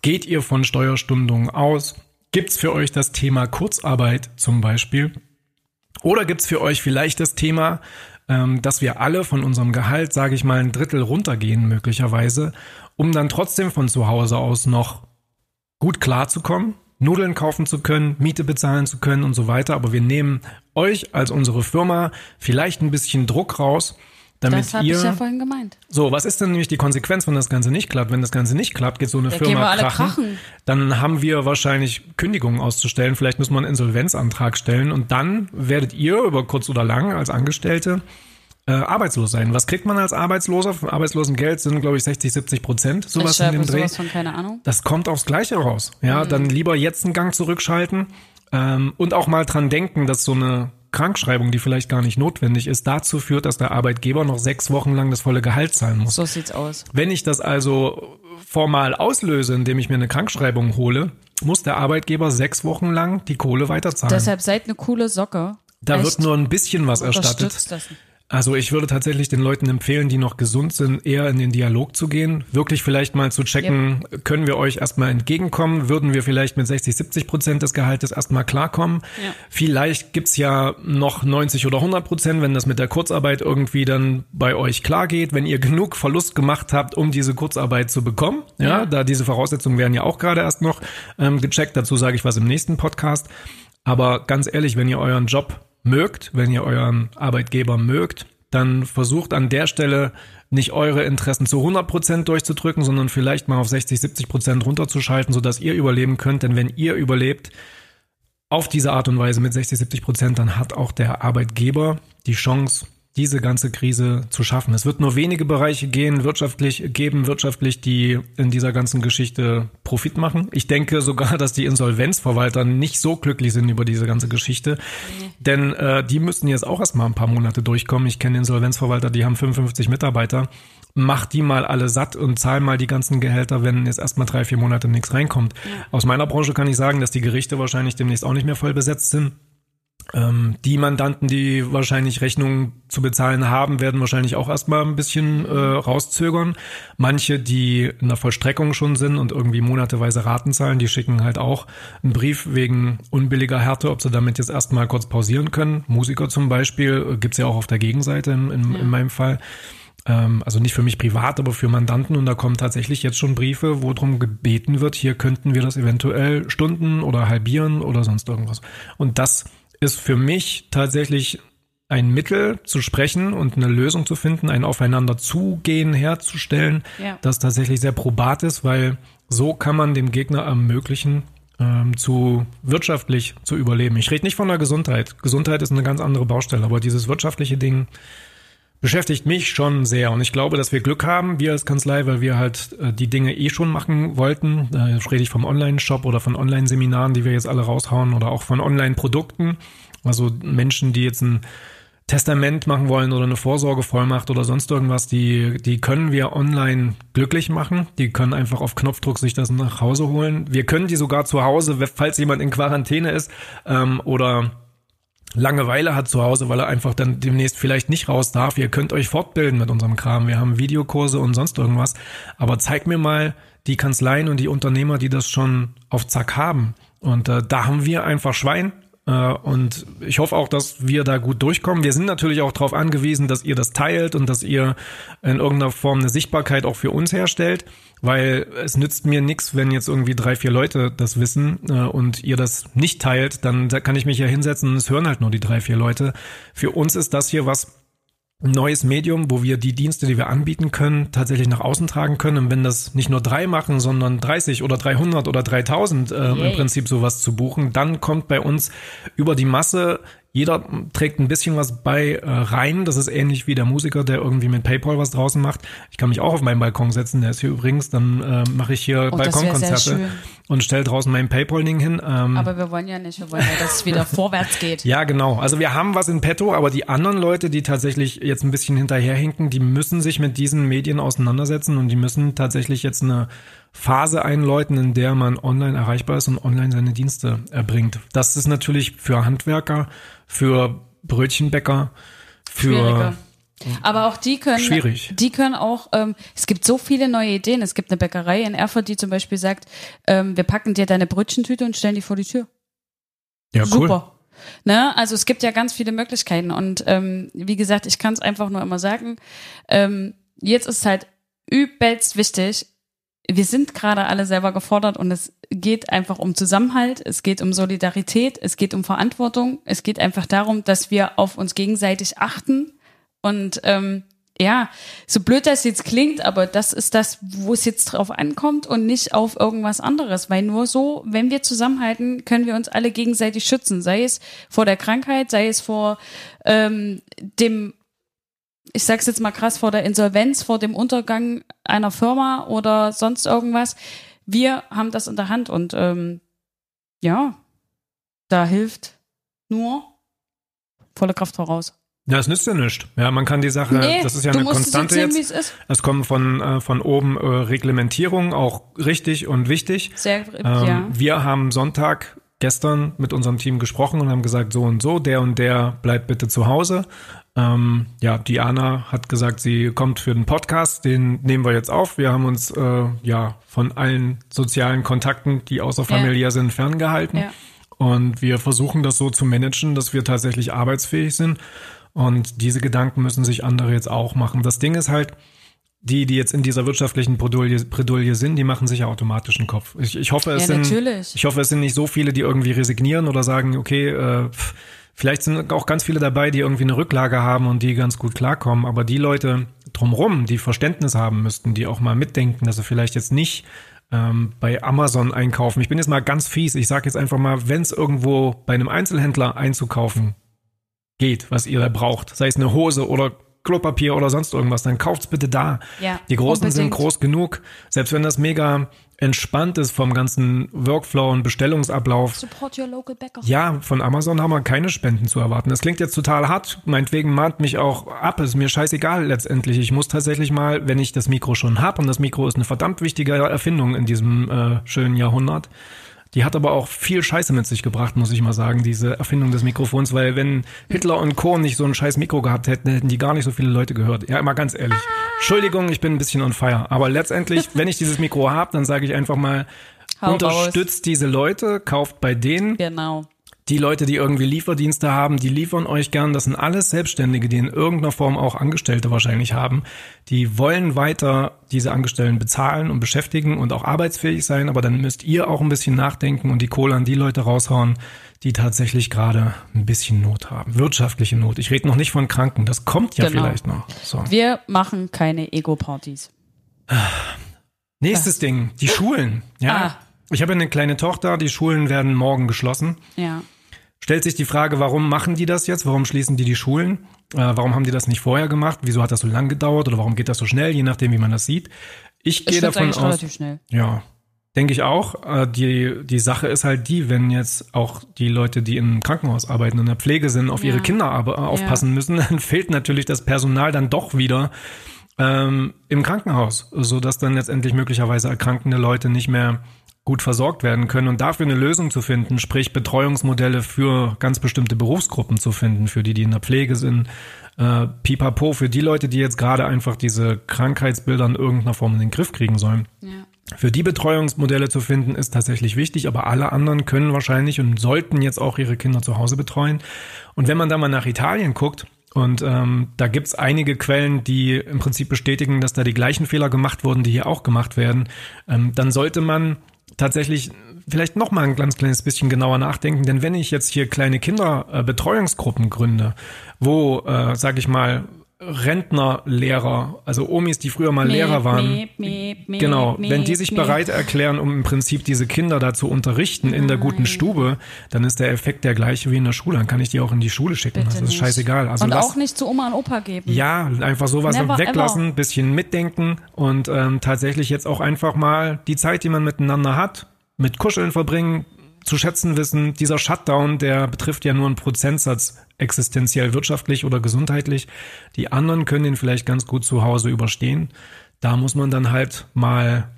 S1: geht ihr von Steuerstundungen aus? Gibt's für euch das Thema Kurzarbeit zum Beispiel? Oder gibt's für euch vielleicht das Thema, ähm, dass wir alle von unserem Gehalt, sage ich mal, ein Drittel runtergehen möglicherweise, um dann trotzdem von zu Hause aus noch gut klarzukommen, Nudeln kaufen zu können, Miete bezahlen zu können und so weiter. Aber wir nehmen euch als unsere Firma vielleicht ein bisschen Druck raus, damit
S2: Das habe
S1: ihr.
S2: ich ja vorhin gemeint.
S1: so, was ist denn nämlich die Konsequenz, wenn das Ganze nicht klappt? Wenn das Ganze nicht klappt, geht so eine
S2: gehen
S1: Firma krachen,
S2: krachen.
S1: Dann haben wir wahrscheinlich Kündigungen auszustellen. Vielleicht muss man einen Insolvenzantrag stellen und dann werdet ihr über kurz oder lang als Angestellte äh, arbeitslos sein. Was kriegt man als Arbeitsloser? Von Arbeitslosengeld sind, glaube ich, 60, 70 Prozent. Sowas
S2: ich
S1: in dem Dreh.
S2: sowas von keine Ahnung.
S1: Das kommt aufs Gleiche raus. Ja, dann lieber jetzt einen Gang zurückschalten ähm, und auch mal dran denken, dass so eine Krankschreibung, die vielleicht gar nicht notwendig ist, dazu führt, dass der Arbeitgeber noch sechs Wochen lang das volle Gehalt zahlen muss.
S2: So sieht's aus.
S1: Wenn ich das also formal auslöse, indem ich mir eine Krankschreibung hole, muss der Arbeitgeber sechs Wochen lang die Kohle weiterzahlen.
S2: Deshalb seid eine coole Socke.
S1: da
S2: Echt.
S1: wird nur ein bisschen was erstattet.
S2: Unterstützt das.
S1: Also ich würde tatsächlich den Leuten empfehlen, die noch gesund sind, eher in den Dialog zu gehen, wirklich vielleicht mal zu checken, können wir euch erstmal entgegenkommen, würden wir vielleicht mit 60, 70 Prozent des Gehaltes erstmal klarkommen.
S2: Ja.
S1: Vielleicht gibt's ja noch 90 oder 100 Prozent, wenn das mit der Kurzarbeit irgendwie dann bei euch klar geht, wenn ihr genug Verlust gemacht habt, um diese Kurzarbeit zu bekommen. Ja,
S2: Ja.
S1: da diese Voraussetzungen werden ja auch gerade erst noch ähm, gecheckt, dazu sage ich was im nächsten Podcast. Aber ganz ehrlich, wenn ihr euren Job mögt, wenn ihr euren Arbeitgeber mögt, dann versucht an der Stelle nicht eure Interessen zu 100 Prozent durchzudrücken, sondern vielleicht mal auf 60, 70 Prozent runterzuschalten, sodass ihr überleben könnt. Denn wenn ihr überlebt auf diese Art und Weise mit 60, 70 Prozent, dann hat auch der Arbeitgeber die Chance, diese ganze Krise zu schaffen. Es wird nur wenige Bereiche gehen, wirtschaftlich geben, wirtschaftlich, die in dieser ganzen Geschichte Profit machen. Ich denke sogar, dass die Insolvenzverwalter nicht so glücklich sind über diese ganze Geschichte, denn äh, die müssten jetzt auch erstmal ein paar Monate durchkommen. Ich kenne Insolvenzverwalter, die haben 55 Mitarbeiter. Mach die mal alle satt und zahl mal die ganzen Gehälter, wenn jetzt erstmal drei, vier Monate nichts reinkommt. Aus meiner Branche kann ich sagen, dass die Gerichte wahrscheinlich demnächst auch nicht mehr voll besetzt sind. Ähm, die Mandanten, die wahrscheinlich Rechnungen zu bezahlen haben, werden wahrscheinlich auch erstmal ein bisschen äh, rauszögern. Manche, die in der Vollstreckung schon sind und irgendwie monateweise Raten zahlen, die schicken halt auch einen Brief wegen unbilliger Härte, ob sie damit jetzt erstmal kurz pausieren können. Musiker zum Beispiel äh, gibt's ja auch auf der Gegenseite in, in, in meinem Fall. Ähm, also nicht für mich privat, aber für Mandanten. Und da kommen tatsächlich jetzt schon Briefe, wo drum gebeten wird, hier könnten wir das eventuell stunden oder halbieren oder sonst irgendwas. Und das ist für mich tatsächlich ein Mittel zu sprechen und eine Lösung zu finden, ein Aufeinander zugehen herzustellen,
S2: Ja.
S1: das tatsächlich sehr probat ist, weil so kann man dem Gegner ermöglichen, ähm, zu wirtschaftlich zu überleben. Ich rede nicht von der Gesundheit. Gesundheit ist eine ganz andere Baustelle, aber dieses wirtschaftliche Ding beschäftigt mich schon sehr. Und ich glaube, dass wir Glück haben, wir als Kanzlei, weil wir halt äh, die Dinge eh schon machen wollten. Da rede ich vom Online-Shop oder von Online-Seminaren, die wir jetzt alle raushauen oder auch von Online-Produkten. Also Menschen, die jetzt ein Testament machen wollen oder eine Vorsorgevollmacht oder sonst irgendwas, die, die können wir online glücklich machen. Die können einfach auf Knopfdruck sich das nach Hause holen. Wir können die sogar zu Hause, falls jemand in Quarantäne ist ähm, oder Langeweile hat zu Hause, weil er einfach dann demnächst vielleicht nicht raus darf. Ihr könnt euch fortbilden mit unserem Kram. Wir haben Videokurse und sonst irgendwas. Aber zeig mir mal die Kanzleien und die Unternehmer, die das schon auf Zack haben. Und äh, da haben wir einfach Schwein. Äh, und ich hoffe auch, dass wir da gut durchkommen. Wir sind natürlich auch darauf angewiesen, dass ihr das teilt und dass ihr in irgendeiner Form eine Sichtbarkeit auch für uns herstellt. Weil es nützt mir nichts, wenn jetzt irgendwie drei, vier Leute das wissen äh, und ihr das nicht teilt, dann da kann ich mich ja hinsetzen und es hören halt nur die drei, vier Leute. Für uns ist das hier was, neues Medium, wo wir die Dienste, die wir anbieten können, tatsächlich nach außen tragen können. Und wenn das nicht nur drei machen, sondern 30 oder 300 oder 3000 äh, im Prinzip sowas zu buchen, dann kommt bei uns über die Masse jeder trägt ein bisschen was bei äh, rein. Das ist ähnlich wie der Musiker, der irgendwie mit PayPal was draußen macht. Ich kann mich auch auf meinen Balkon setzen. Der ist hier übrigens. Dann äh, mache ich hier
S2: Oh,
S1: Balkonkonzerte und stell draußen mein PayPal-Ding hin. Ähm,
S2: Aber wir wollen ja nicht, wir wollen ja, dass es wieder vorwärts geht.
S1: ja, genau. Also wir haben was in petto, aber die anderen Leute, die tatsächlich jetzt ein bisschen hinterherhinken, die müssen sich mit diesen Medien auseinandersetzen und die müssen tatsächlich jetzt eine Phase einläuten, in der man online erreichbar ist und online seine Dienste erbringt. Das ist natürlich für Handwerker, für Brötchenbäcker, für
S2: Schwieriger. Aber auch die können,
S1: Schwierig.
S2: die können auch, ähm, es gibt so viele neue Ideen. Es gibt eine Bäckerei in Erfurt, die zum Beispiel sagt, ähm, wir packen dir deine Brötchentüte und stellen die vor die Tür.
S1: ja, cool.
S2: Super. Ne? Also es gibt ja ganz viele Möglichkeiten und ähm, wie gesagt, ich kann es einfach nur immer sagen. Ähm, jetzt ist halt übelst wichtig. Wir sind gerade alle selber gefordert und es geht einfach um Zusammenhalt, es geht um Solidarität, es geht um Verantwortung, es geht einfach darum, dass wir auf uns gegenseitig achten und ähm, ja, so blöd das jetzt klingt, aber das ist das, wo es jetzt drauf ankommt und nicht auf irgendwas anderes. Weil nur so, wenn wir zusammenhalten, können wir uns alle gegenseitig schützen. Sei es vor der Krankheit, sei es vor ähm, dem, ich sag's jetzt mal krass, vor der Insolvenz, vor dem Untergang einer Firma oder sonst irgendwas. Wir haben das in der Hand und ähm, ja, da hilft nur volle Kraft voraus.
S1: Ja, es nützt ja nichts. Ja, man kann die Sache,
S2: Nee,
S1: das ist ja
S2: du
S1: eine Konstante
S2: sehen,
S1: jetzt.
S2: wie es ist.
S1: Es kommen von, äh, von oben äh, Reglementierungen, auch richtig und wichtig.
S2: Sehr,
S1: Ähm,
S2: ja.
S1: Wir haben Sonntag gestern mit unserem Team gesprochen und haben gesagt, so und so, der und der bleibt bitte zu Hause. Ähm, ja, Diana hat gesagt, sie kommt für den Podcast, den nehmen wir jetzt auf. Wir haben uns äh, ja von allen sozialen Kontakten, die außerfamiliär sind, ferngehalten.
S2: Ja.
S1: Und wir versuchen das so zu managen, dass wir tatsächlich arbeitsfähig sind. Und diese Gedanken müssen sich andere jetzt auch machen. Das Ding ist halt, die, die jetzt in dieser wirtschaftlichen Bredouille, Bredouille sind, die machen sich ja automatisch einen Kopf. Ich, ich hoffe, es
S2: Ja,
S1: sind,
S2: natürlich.
S1: ich hoffe, es sind nicht so viele, die irgendwie resignieren oder sagen, okay, äh, pff, vielleicht sind auch ganz viele dabei, die irgendwie eine Rücklage haben und die ganz gut klarkommen. Aber die Leute drumrum, die Verständnis haben müssten, die auch mal mitdenken, dass sie vielleicht jetzt nicht ähm, bei Amazon einkaufen. Ich bin jetzt mal ganz fies. Ich sage jetzt einfach mal, wenn es irgendwo bei einem Einzelhändler einzukaufen geht, was ihr da braucht, sei es eine Hose oder Klopapier oder sonst irgendwas, dann kauft's bitte da.
S2: Ja,
S1: Die Großen sind
S2: unbedingt.
S1: groß genug. Selbst wenn das mega entspannt ist vom ganzen Workflow und Bestellungsablauf.
S2: Support your local bäcker.
S1: Ja, von Amazon haben wir keine Spenden zu erwarten. Das klingt jetzt total hart. Meinetwegen mahnt mich auch ab. Ist mir scheißegal letztendlich. Ich muss tatsächlich mal, wenn ich das Mikro schon habe, und das Mikro ist eine verdammt wichtige Erfindung in diesem äh, schönen Jahrhundert. Die hat aber auch viel Scheiße mit sich gebracht, muss ich mal sagen, diese Erfindung des Mikrofons, weil wenn Hitler und Co. nicht so ein scheiß Mikro gehabt hätten, hätten die gar nicht so viele Leute gehört. Ja, immer ganz ehrlich. Entschuldigung, ich bin ein bisschen on fire. Aber letztendlich, wenn ich dieses Mikro habe, dann sage ich einfach mal,
S2: Hau
S1: unterstützt diese Leute, kauft bei denen.
S2: Genau.
S1: Die Leute, die irgendwie Lieferdienste haben, die liefern euch gern. Das sind alles Selbstständige, die in irgendeiner Form auch Angestellte wahrscheinlich haben. Die wollen weiter diese Angestellten bezahlen und beschäftigen und auch arbeitsfähig sein. Aber dann müsst ihr auch ein bisschen nachdenken und die Kohle an die Leute raushauen, die tatsächlich gerade ein bisschen Not haben. Wirtschaftliche Not. Ich rede noch nicht von Kranken. Das kommt ja
S2: Genau.
S1: vielleicht noch. So.
S2: Wir machen keine Ego-Partys.
S1: Nächstes Ding. Die Schulen. Ja.
S2: Ah.
S1: Ich habe eine kleine Tochter. Die Schulen werden morgen geschlossen.
S2: Ja.
S1: stellt sich die Frage, warum machen die das jetzt? Warum schließen die die Schulen? Äh, warum haben die das nicht vorher gemacht? Wieso hat das so lang gedauert oder warum geht das so schnell, je nachdem, wie man das sieht? Ich gehe davon aus,
S2: relativ schnell.
S1: ja, denke ich auch. Äh, die, die Sache ist halt die, wenn jetzt auch die Leute, die im Krankenhaus arbeiten, in der Pflege sind, auf ihre
S2: Ja.
S1: Kinder aber, äh, aufpassen müssen, dann fehlt natürlich das Personal dann doch wieder ähm, im Krankenhaus, so dass dann letztendlich möglicherweise erkrankende Leute nicht mehr gut versorgt werden können und dafür eine Lösung zu finden, sprich Betreuungsmodelle für ganz bestimmte Berufsgruppen zu finden, für die, die in der Pflege sind, äh, pipapo, für die Leute, die jetzt gerade einfach diese Krankheitsbilder in irgendeiner Form in den Griff kriegen sollen.
S2: Ja.
S1: Für die Betreuungsmodelle zu finden, ist tatsächlich wichtig, aber alle anderen können wahrscheinlich und sollten jetzt auch ihre Kinder zu Hause betreuen. Und wenn man da mal nach Italien guckt, und ähm, da gibt's einige Quellen, die im Prinzip bestätigen, dass da die gleichen Fehler gemacht wurden, die hier auch gemacht werden, ähm, dann sollte man tatsächlich vielleicht noch mal ein ganz kleines bisschen genauer nachdenken, denn wenn ich jetzt hier kleine Kinderbetreuungsgruppen gründe, wo, äh, sage ich mal, Rentnerlehrer, also Omis, die früher mal Lehrer waren,
S2: Miep, miep, miep,
S1: genau,
S2: miep,
S1: wenn die sich
S2: miep.
S1: bereit erklären, um im Prinzip diese Kinder da zu unterrichten in der guten Stube, dann ist der Effekt der gleiche wie in der Schule. Dann kann ich die auch in die Schule schicken.
S2: Bitte
S1: das ist
S2: nicht.
S1: scheißegal. Also
S2: und
S1: lass,
S2: auch nicht zu Oma und Opa geben.
S1: ja, einfach sowas
S2: Never
S1: weglassen, bisschen mitdenken und ähm, tatsächlich jetzt auch einfach mal die Zeit, die man miteinander hat, mit Kuscheln verbringen, zu schätzen wissen. Dieser Shutdown, der betrifft ja nur einen Prozentsatz existenziell, wirtschaftlich oder gesundheitlich. Die anderen können den vielleicht ganz gut zu Hause überstehen. Da muss man dann halt mal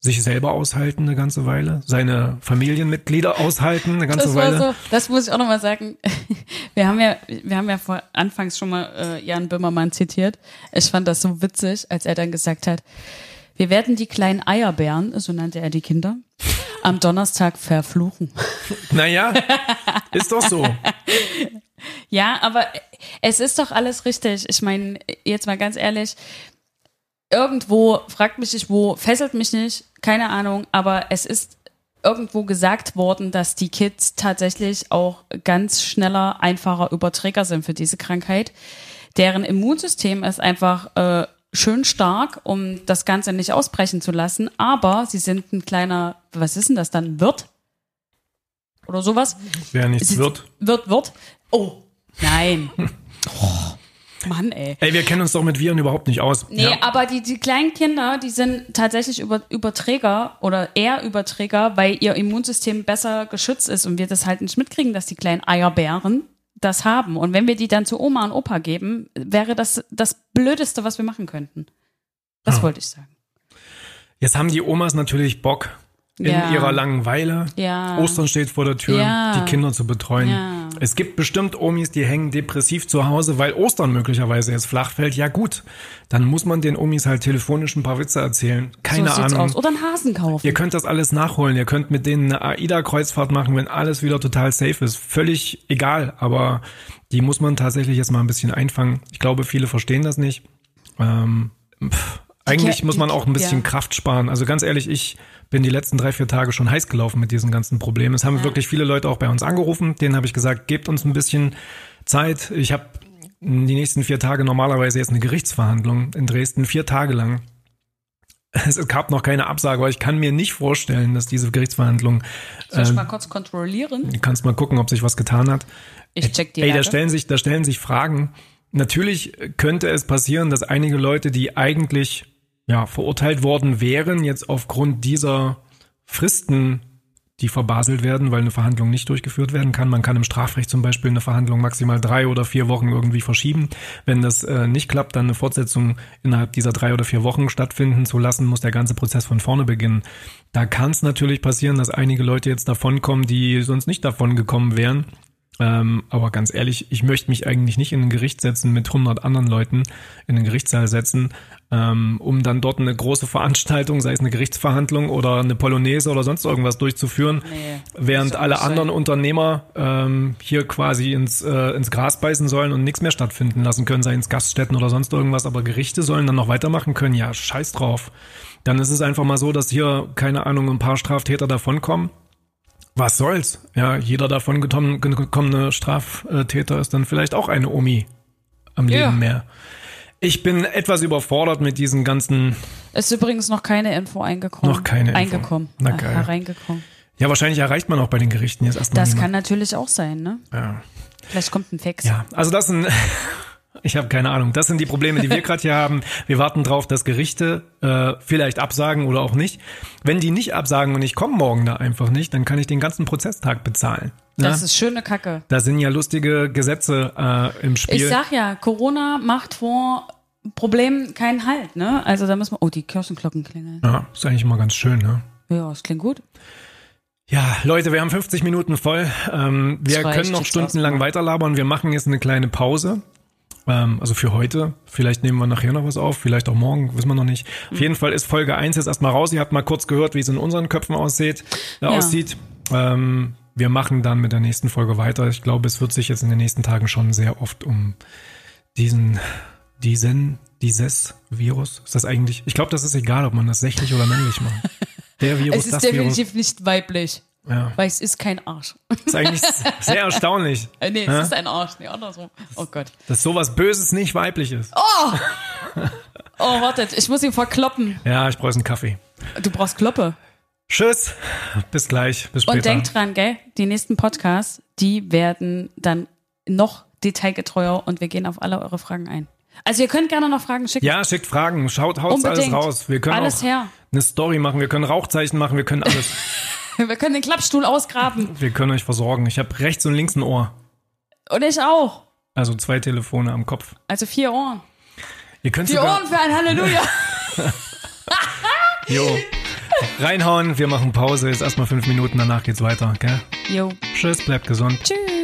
S1: sich selber aushalten eine ganze Weile, seine Familienmitglieder aushalten eine ganze
S2: Das
S1: Weile.
S2: so, das muss ich auch nochmal sagen. Wir haben ja, wir haben ja vor anfangs schon mal äh, Jan Böhmermann zitiert. Ich fand das so witzig, als er dann gesagt hat, wir werden die kleinen Eierbären, so nannte er die Kinder, am Donnerstag verfluchen.
S1: Naja, ist doch so.
S2: Ja, aber es ist doch alles richtig. Ich meine, jetzt mal ganz ehrlich, irgendwo fragt mich nicht wo, fesselt mich nicht, keine Ahnung, aber es ist irgendwo gesagt worden, dass die Kids tatsächlich auch ganz schneller, einfacher Überträger sind für diese Krankheit. Deren Immunsystem ist einfach äh, schön stark, um das Ganze nicht ausbrechen zu lassen, aber sie sind ein kleiner, was ist denn das dann, Wirt? Oder sowas?
S1: Wer nichts wird.
S2: Wird, wird. Oh, nein. oh, Mann, ey.
S1: Ey, wir kennen uns doch mit Viren überhaupt nicht aus.
S2: Nee,
S1: Ja.
S2: aber die, die kleinen Kinder, die sind tatsächlich über, Überträger oder eher Überträger, weil ihr Immunsystem besser geschützt ist und wir das halt nicht mitkriegen, dass die kleinen Eierbären das haben. Und wenn wir die dann zu Oma und Opa geben, wäre das das Blödeste, was wir machen könnten. Das
S1: Ja.
S2: wollte ich sagen.
S1: Jetzt haben die Omas natürlich Bock, in
S2: Ja.
S1: ihrer Langeweile.
S2: Ja.
S1: Ostern steht vor der Tür,
S2: Ja.
S1: die Kinder zu betreuen.
S2: Ja.
S1: Es gibt bestimmt Omis, die hängen depressiv zu Hause, weil Ostern möglicherweise jetzt flach fällt. Ja gut, dann muss man den Omis halt telefonisch ein paar Witze erzählen. Keine
S2: so
S1: Ahnung.
S2: aus. Oder einen Hasen kaufen.
S1: Ihr könnt das alles nachholen. Ihr könnt mit denen eine AIDA-Kreuzfahrt machen, wenn alles wieder total safe ist. Völlig egal, aber die muss man tatsächlich jetzt mal ein bisschen einfangen. Ich glaube, viele verstehen das nicht. Ähm, pff, eigentlich muss man auch ein bisschen. Kraft sparen. Also ganz ehrlich, ich bin die letzten drei, vier Tage schon heiß gelaufen mit diesen ganzen Problemen. Es haben wirklich viele Leute auch bei uns angerufen. Denen habe ich gesagt, gebt uns ein bisschen Zeit. Ich habe die nächsten vier Tage normalerweise jetzt eine Gerichtsverhandlung in Dresden, vier Tage lang. Es gab noch keine Absage, aber ich kann mir nicht vorstellen, dass diese Gerichtsverhandlung,
S2: Soll ich
S1: äh,
S2: mal kurz kontrollieren?
S1: du kannst mal gucken, ob sich was getan hat.
S2: Ich check die
S1: Ey, da
S2: Lage.
S1: stellen sich, da stellen sich Fragen. Natürlich könnte es passieren, dass einige Leute, die eigentlich ja verurteilt worden wären, jetzt aufgrund dieser Fristen, die verbaselt werden, weil eine Verhandlung nicht durchgeführt werden kann. Man kann im Strafrecht zum Beispiel eine Verhandlung maximal drei oder vier Wochen irgendwie verschieben. Wenn das äh, nicht klappt, dann eine Fortsetzung innerhalb dieser drei oder vier Wochen stattfinden zu lassen, muss der ganze Prozess von vorne beginnen. Da kann es natürlich passieren, dass einige Leute jetzt davonkommen, die sonst nicht davon gekommen wären. Ähm, aber ganz ehrlich, ich möchte mich eigentlich nicht in ein Gericht setzen mit 100 anderen Leuten, in den Gerichtssaal setzen, ähm, um dann dort eine große Veranstaltung, sei es eine Gerichtsverhandlung oder eine Polonaise oder sonst irgendwas durchzuführen,
S2: Nee,
S1: während alle
S2: sein.
S1: anderen Unternehmer ähm, hier quasi ins, äh, ins Gras beißen sollen und nichts mehr stattfinden lassen können, sei ins Gaststätten oder sonst irgendwas, aber Gerichte sollen dann noch weitermachen können. Ja, scheiß drauf. Dann ist es einfach mal so, dass hier, keine Ahnung, ein paar Straftäter davonkommen was soll's? Ja, jeder davon gekommen- gekommene Straftäter ist dann vielleicht auch eine Omi am Leben
S2: Ja.
S1: mehr. Ich bin etwas überfordert mit diesen ganzen,
S2: Ist übrigens noch keine Info eingekommen.
S1: Noch keine Info.
S2: Eingekommen.
S1: Na geil.
S2: Hereingekommen.
S1: ja, wahrscheinlich erreicht man auch bei den Gerichten jetzt erstmal
S2: Das kann
S1: niemand.
S2: natürlich auch sein, ne?
S1: Ja.
S2: Vielleicht kommt ein Fax.
S1: ja, also das sind, ich habe keine Ahnung, das sind die Probleme, die wir gerade hier haben. Wir warten drauf, dass Gerichte äh, vielleicht absagen oder auch nicht. Wenn die nicht absagen und ich komme morgen da einfach nicht, dann kann ich den ganzen Prozesstag bezahlen. Ne?
S2: Das ist schöne Kacke.
S1: Da sind ja lustige Gesetze äh, im Spiel.
S2: Ich sag ja, Corona macht vor Problemen keinen Halt, ne? Also da müssen wir. Oh, die Kirchenglocken klingeln.
S1: Ja, ist eigentlich immer ganz schön, ne?
S2: Ja, das klingt gut.
S1: Ja, Leute, wir haben 50 Minuten voll. Ähm, wir können noch stundenlang
S2: erstmal.
S1: weiterlabern. Wir machen jetzt eine kleine Pause. Ähm, also für heute. Vielleicht nehmen wir nachher noch was auf, vielleicht auch morgen, wissen wir noch nicht.
S2: Mhm.
S1: Auf jeden Fall ist Folge 1 jetzt erstmal raus. Ihr habt mal kurz gehört, wie es in unseren Köpfen aussieht. Äh,
S2: Ja.
S1: aussieht. Ähm, wir machen dann mit der nächsten Folge weiter. Ich glaube, es wird sich jetzt in den nächsten Tagen schon sehr oft um diesen, diesen, dieses Virus. Ist das eigentlich? Ich glaube, das ist egal, ob man das sächlich oder männlich macht. Der Virus,
S2: Es ist
S1: das Virus.
S2: definitiv nicht weiblich.
S1: Ja.
S2: Weil es ist kein Arsch.
S1: ist eigentlich sehr erstaunlich,
S2: Äh, nee, es ist ein Arsch. Nee, andersrum. Oh Gott.
S1: dass sowas Böses nicht weiblich ist.
S2: Oh, wartet, ich muss ihn verkloppen.
S1: Ja, ich brauche einen Kaffee.
S2: Du brauchst Kloppe.
S1: Tschüss, bis gleich, bis später.
S2: Und denk dran, gell, die nächsten Podcasts, die werden dann noch detailgetreuer und wir gehen auf alle eure Fragen ein. Also ihr könnt gerne noch Fragen schicken.
S1: ja, schickt Fragen, schaut, haut alles raus. Wir können
S2: Alles
S1: auch
S2: her.
S1: eine Story machen, wir können Rauchzeichen machen, wir können alles.
S2: Wir können den Klappstuhl ausgraben.
S1: wir können euch versorgen. Ich habe rechts und links ein Ohr,
S2: Und ich auch.
S1: also zwei Telefone am Kopf.
S2: Also vier Ohren.
S1: Ihr könnt
S2: Vier
S1: sogar
S2: Ohren für ein Halleluja.
S1: jo, reinhauen, wir machen Pause, jetzt erstmal fünf Minuten, danach geht's weiter, gell?
S2: Jo.
S1: Tschüss, bleibt gesund.
S2: Tschüss.